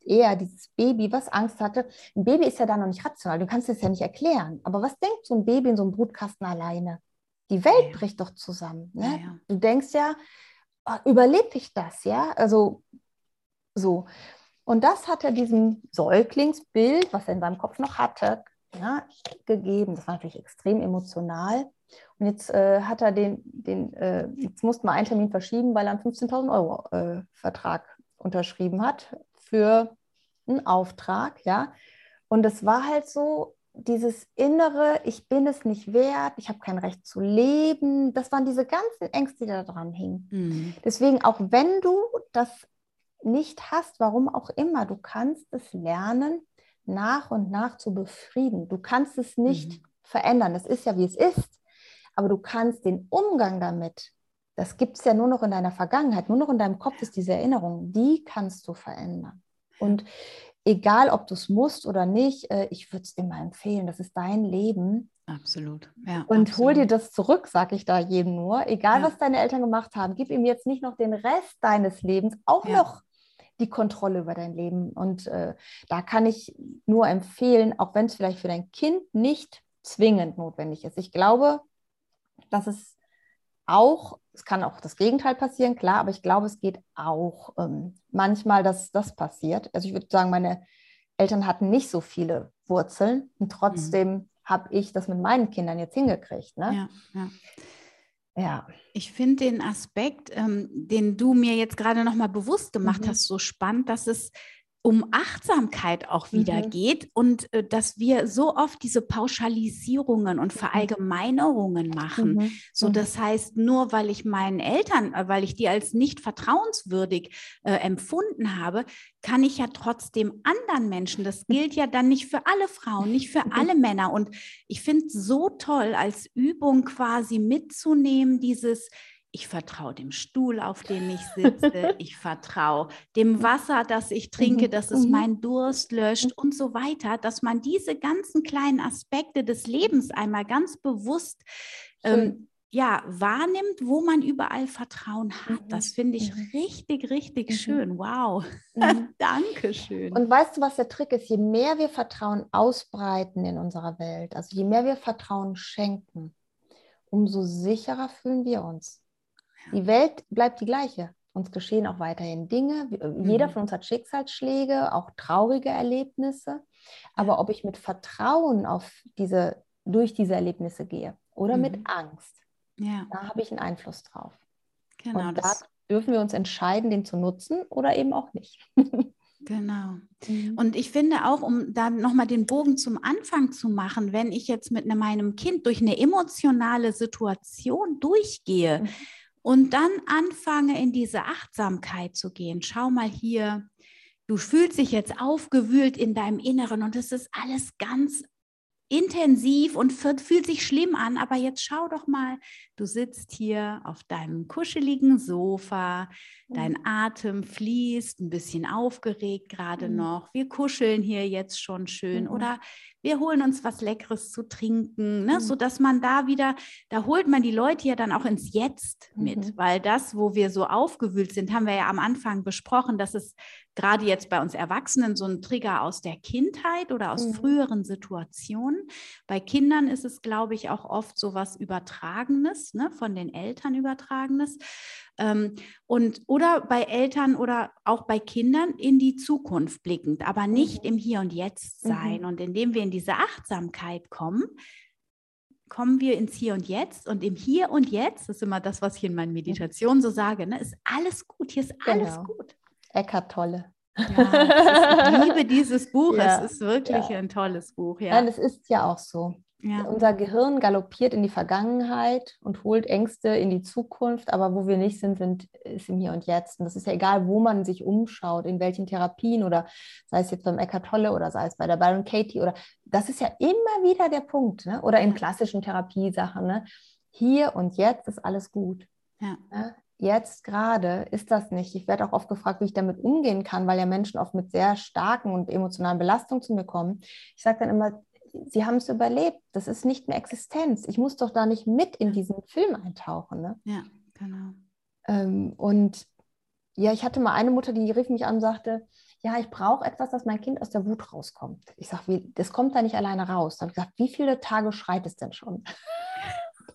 eher dieses Baby, was Angst hatte, ein Baby ist ja da noch nicht rational, du kannst es ja nicht erklären. Aber was denkt so ein Baby in so einem Brutkasten alleine? Die Welt ja. bricht doch zusammen. Ne? Ja, ja. Du denkst ja, oh, überlebe ich das, ja? Also so. Und das hat er diesem Säuglingsbild, was er in seinem Kopf noch hatte, ja, gegeben. Das war natürlich extrem emotional. Und jetzt äh, hat er den, den äh, jetzt mussten wir einen Termin verschieben, weil er einen 15.000 Euro äh, Vertrag unterschrieben hat für einen Auftrag, ja. Und es war halt so, dieses innere, ich bin es nicht wert, ich habe kein Recht zu leben, das waren diese ganzen Ängste, die da dran hingen. Mhm. Deswegen, auch wenn du das nicht hast, warum auch immer, du kannst es lernen, nach und nach zu befrieden. Du kannst es nicht mhm. verändern. Es ist ja, wie es ist. Aber du kannst den Umgang damit, das gibt es ja nur noch in deiner Vergangenheit, nur noch in deinem Kopf ist diese Erinnerung, die kannst du verändern. Und egal, ob du es musst oder nicht, äh, ich würde es immer empfehlen. Das ist dein Leben. Absolut. Ja, und absolut. hol dir das zurück, sage ich da jedem nur. Egal, ja. was deine Eltern gemacht haben, gib ihm jetzt nicht noch den Rest deines Lebens auch ja. noch die Kontrolle über dein Leben. Und äh, da kann ich nur empfehlen, auch wenn es vielleicht für dein Kind nicht zwingend notwendig ist. Ich glaube, dass es auch, es kann auch das Gegenteil passieren, klar, aber ich glaube, es geht auch ähm, manchmal, dass das passiert. Also ich würde sagen, meine Eltern hatten nicht so viele Wurzeln und trotzdem mhm. habe ich das mit meinen Kindern jetzt hingekriegt. Ne? Ja, ja. Ja. Ich finde den Aspekt, ähm, den du mir jetzt gerade nochmal bewusst gemacht mhm. hast, so spannend, dass es um Achtsamkeit auch wieder mhm. geht und äh, dass wir so oft diese Pauschalisierungen und mhm. Verallgemeinerungen machen. Mhm. So, mhm. das heißt, nur weil ich meinen Eltern, äh, weil ich die als nicht vertrauenswürdig äh, empfunden habe, kann ich ja trotzdem anderen Menschen, das gilt ja dann nicht für alle Frauen, nicht für alle Männer. Und ich finde es so toll, als Übung quasi mitzunehmen, dieses, ich vertraue dem Stuhl, auf dem ich sitze, ich vertraue dem Wasser, das ich trinke, mhm, dass es mhm. meinen Durst löscht mhm. und so weiter, dass man diese ganzen kleinen Aspekte des Lebens einmal ganz bewusst ähm, ja, wahrnimmt, wo man überall Vertrauen hat. Das finde ich richtig, richtig schön. Wow. Dankeschön. Und weißt du, was der Trick ist? Je mehr wir Vertrauen ausbreiten in unserer Welt, also je mehr wir Vertrauen schenken, umso sicherer fühlen wir uns. Die Welt bleibt die gleiche. Uns geschehen auch weiterhin Dinge. Mhm. Jeder von uns hat Schicksalsschläge, auch traurige Erlebnisse. Aber ob ich mit Vertrauen auf diese, durch diese Erlebnisse gehe oder mhm. mit Angst, ja. da habe ich einen Einfluss drauf. Genau, Und da dürfen wir uns entscheiden, den zu nutzen oder eben auch nicht. Genau. Mhm. Und ich finde auch, um da nochmal den Bogen zum Anfang zu machen, wenn ich jetzt mit meinem Kind durch eine emotionale Situation durchgehe, mhm und dann anfange in diese Achtsamkeit zu gehen. Schau mal hier, du fühlst dich jetzt aufgewühlt in deinem Inneren und es ist alles ganz intensiv und fühlt sich schlimm an, aber jetzt schau doch mal, du sitzt hier auf deinem kuscheligen Sofa, dein mhm. Atem fließt, ein bisschen aufgeregt gerade mhm. noch. Wir kuscheln hier jetzt schon schön mhm. oder wir holen uns was Leckeres zu trinken, ne? Mhm. sodass man da wieder, da holt man die Leute ja dann auch ins Jetzt mit, mhm. weil das, wo wir so aufgewühlt sind, haben wir ja am Anfang besprochen, dass es gerade jetzt bei uns Erwachsenen so ein Trigger aus der Kindheit oder aus mhm. früheren Situationen. Bei Kindern ist es, glaube ich, auch oft so was Übertragenes, ne? von den Eltern Übertragenes. Ähm, und, oder bei Eltern oder auch bei Kindern in die Zukunft blickend, aber nicht mhm. im Hier und Jetzt sein. Mhm. Und indem wir in diese Achtsamkeit kommen, kommen wir ins Hier und Jetzt. Und im Hier und Jetzt, das ist immer das, was ich in meinen Meditationen so sage, ne, ist alles gut, hier ist alles genau. gut. Eckart Tolle. Ja, ich liebe dieses Buch. Ja, es ist wirklich ja. ein tolles Buch. Ja. Nein, es ist ja auch so. Ja. Unser Gehirn galoppiert in die Vergangenheit und holt Ängste in die Zukunft, aber wo wir nicht sind, sind ist im Hier und Jetzt. Und das ist ja egal, wo man sich umschaut, in welchen Therapien oder sei es jetzt beim Eckart Tolle oder sei es bei der Byron Katie oder das ist ja immer wieder der Punkt, ne? oder in klassischen Therapiesachen. Ne? Hier und jetzt ist alles gut. Ja. Ne? Jetzt gerade ist das nicht. Ich werde auch oft gefragt, wie ich damit umgehen kann, weil ja Menschen oft mit sehr starken und emotionalen Belastungen zu mir kommen. Ich sage dann immer, sie haben es überlebt. Das ist nicht mehr Existenz. Ich muss doch da nicht mit in diesen Film eintauchen. Ne? Ja, genau. Ähm, und ja, ich hatte mal eine Mutter, die rief mich an und sagte, ja, ich brauche etwas, dass mein Kind aus der Wut rauskommt. Ich sage, das kommt da nicht alleine raus. Dann habe ich gesagt, wie viele Tage schreit es denn schon?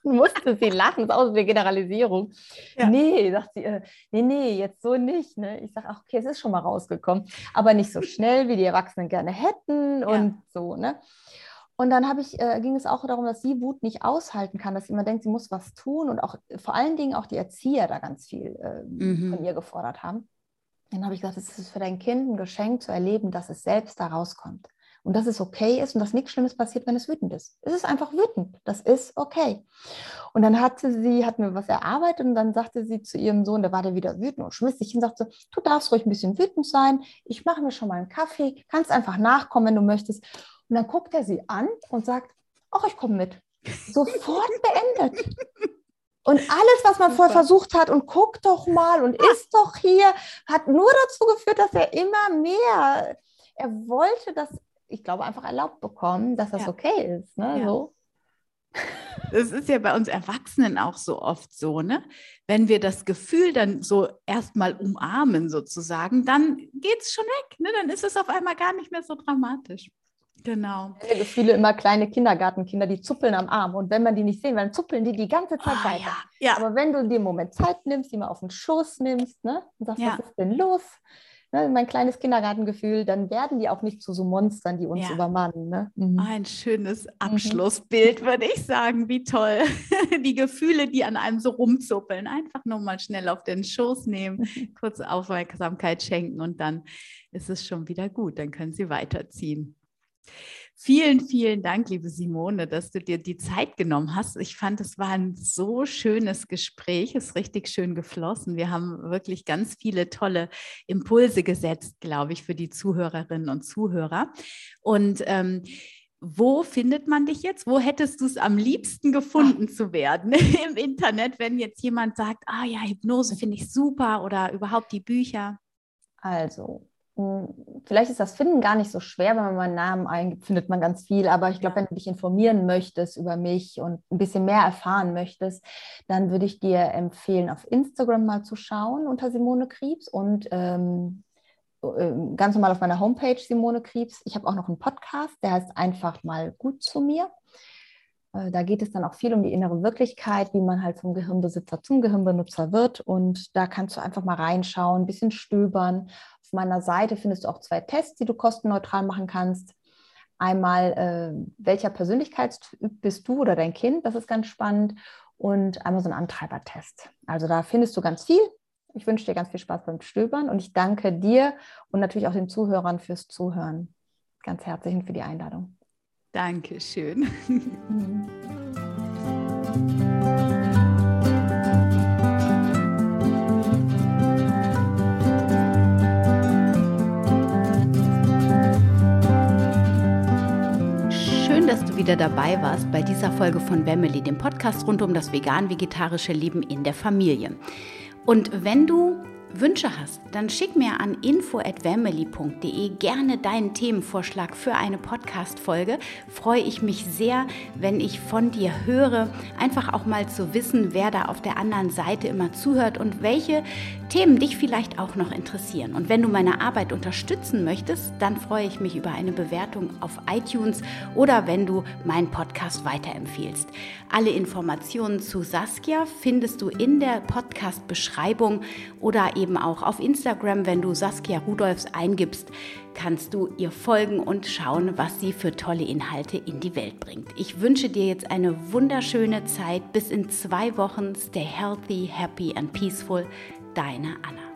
musste sie lachen, das ist auch eine Generalisierung. Ja. Nee, sagt sie, äh, nee, nee, jetzt so nicht. Ne? Ich sage, okay, es ist schon mal rausgekommen, aber nicht so schnell, wie die Erwachsenen gerne hätten und ja. so. Ne? Und dann ich, äh, ging es auch darum, dass sie Wut nicht aushalten kann, dass sie immer denkt, sie muss was tun und auch vor allen Dingen auch die Erzieher da ganz viel äh, mhm. von ihr gefordert haben. Dann habe ich gesagt, es ist für dein Kind ein Geschenk zu erleben, dass es selbst da rauskommt. Und dass es okay ist und dass nichts Schlimmes passiert, wenn es wütend ist. Es ist einfach wütend. Das ist okay. Und dann hatte sie, hat mir was erarbeitet und dann sagte sie zu ihrem Sohn, der war der wieder wütend und schmiss sich hin, sagte, du darfst ruhig ein bisschen wütend sein. Ich mache mir schon mal einen Kaffee. Kannst einfach nachkommen, wenn du möchtest. Und dann guckt er sie an und sagt, ach, ich komme mit. Sofort beendet. Und alles, was man vorher versucht hat und guckt doch mal und ist doch hier, hat nur dazu geführt, dass er immer mehr, er wollte das, ich glaube, einfach erlaubt bekommen, dass das ja. okay ist. Ne? Ja. So. Das ist ja bei uns Erwachsenen auch so oft so, ne? Wenn wir das Gefühl dann so erstmal umarmen sozusagen, dann geht es schon weg, ne? Dann ist es auf einmal gar nicht mehr so dramatisch. Genau. Viele immer kleine Kindergartenkinder, die zuppeln am Arm. Und wenn man die nicht sehen will, dann zuppeln die die ganze Zeit oh, weiter. Ja, ja. Aber wenn du dir einen Moment Zeit nimmst, die mal auf den Schoß nimmst ne, und sagst, ja. was ist denn los? Ne, mein kleines Kindergartengefühl, dann werden die auch nicht zu so Monstern, die uns übermannen. Ne? Mhm. Ein schönes mhm. Abschlussbild, mhm. würde ich sagen. Wie toll. die Gefühle, die an einem so rumzuppeln. Einfach nur mal schnell auf den Schoß nehmen, kurz Aufmerksamkeit schenken und dann ist es schon wieder gut. Dann können sie weiterziehen. Vielen, vielen Dank, liebe Simone, dass du dir die Zeit genommen hast. Ich fand, es war ein so schönes Gespräch, es ist richtig schön geflossen. Wir haben wirklich ganz viele tolle Impulse gesetzt, glaube ich, für die Zuhörerinnen und Zuhörer. Und ähm, wo findet man dich jetzt? Wo hättest du es am liebsten gefunden zu werden im Internet, wenn jetzt jemand sagt, ah ja, Hypnose finde ich super oder überhaupt die Bücher? Also, vielleicht ist das Finden gar nicht so schwer, wenn man meinen Namen eingibt, findet man ganz viel. Aber ich glaube, wenn du dich informieren möchtest über mich und ein bisschen mehr erfahren möchtest, dann würde ich dir empfehlen, auf Instagram mal zu schauen unter Simone Kriebs und ähm, ähm ganz normal auf meiner Homepage Simone Kriebs. Ich habe auch noch einen Podcast, der heißt einfach mal gut zu mir. Äh, da geht es dann auch viel um die innere Wirklichkeit, wie man halt vom Gehirnbesitzer zum Gehirnbenutzer wird. Und da kannst du einfach mal reinschauen, ein bisschen stöbern. Auf meiner Seite findest du auch zwei Tests, die du kostenneutral machen kannst. Einmal, äh, welcher Persönlichkeitstyp bist du oder dein Kind? Das ist ganz spannend. Und einmal so ein Antreibertest. Also da findest du ganz viel. Ich wünsche dir ganz viel Spaß beim Stöbern und ich danke dir und natürlich auch den Zuhörern fürs Zuhören. Ganz herzlichen für die Einladung. Dankeschön. wieder dabei warst bei dieser Folge von Family, dem Podcast rund um das vegan-vegetarische Leben in der Familie. Und wenn du Wünsche hast, dann schick mir an info@family.de gerne deinen Themenvorschlag für eine Podcast Folge. Freue ich mich sehr, wenn ich von dir höre, einfach auch mal zu wissen, wer da auf der anderen Seite immer zuhört und welche Themen dich vielleicht auch noch interessieren. Und wenn du meine Arbeit unterstützen möchtest, dann freue ich mich über eine Bewertung auf iTunes oder wenn du meinen Podcast weiterempfiehlst. Alle Informationen zu Saskia findest du in der Podcast Beschreibung oder eben auch auf Instagram, wenn du Saskia Rudolfs eingibst, kannst du ihr folgen und schauen, was sie für tolle Inhalte in die Welt bringt. Ich wünsche dir jetzt eine wunderschöne Zeit. Bis in zwei Wochen. Stay healthy, happy and peaceful. Deine Anna.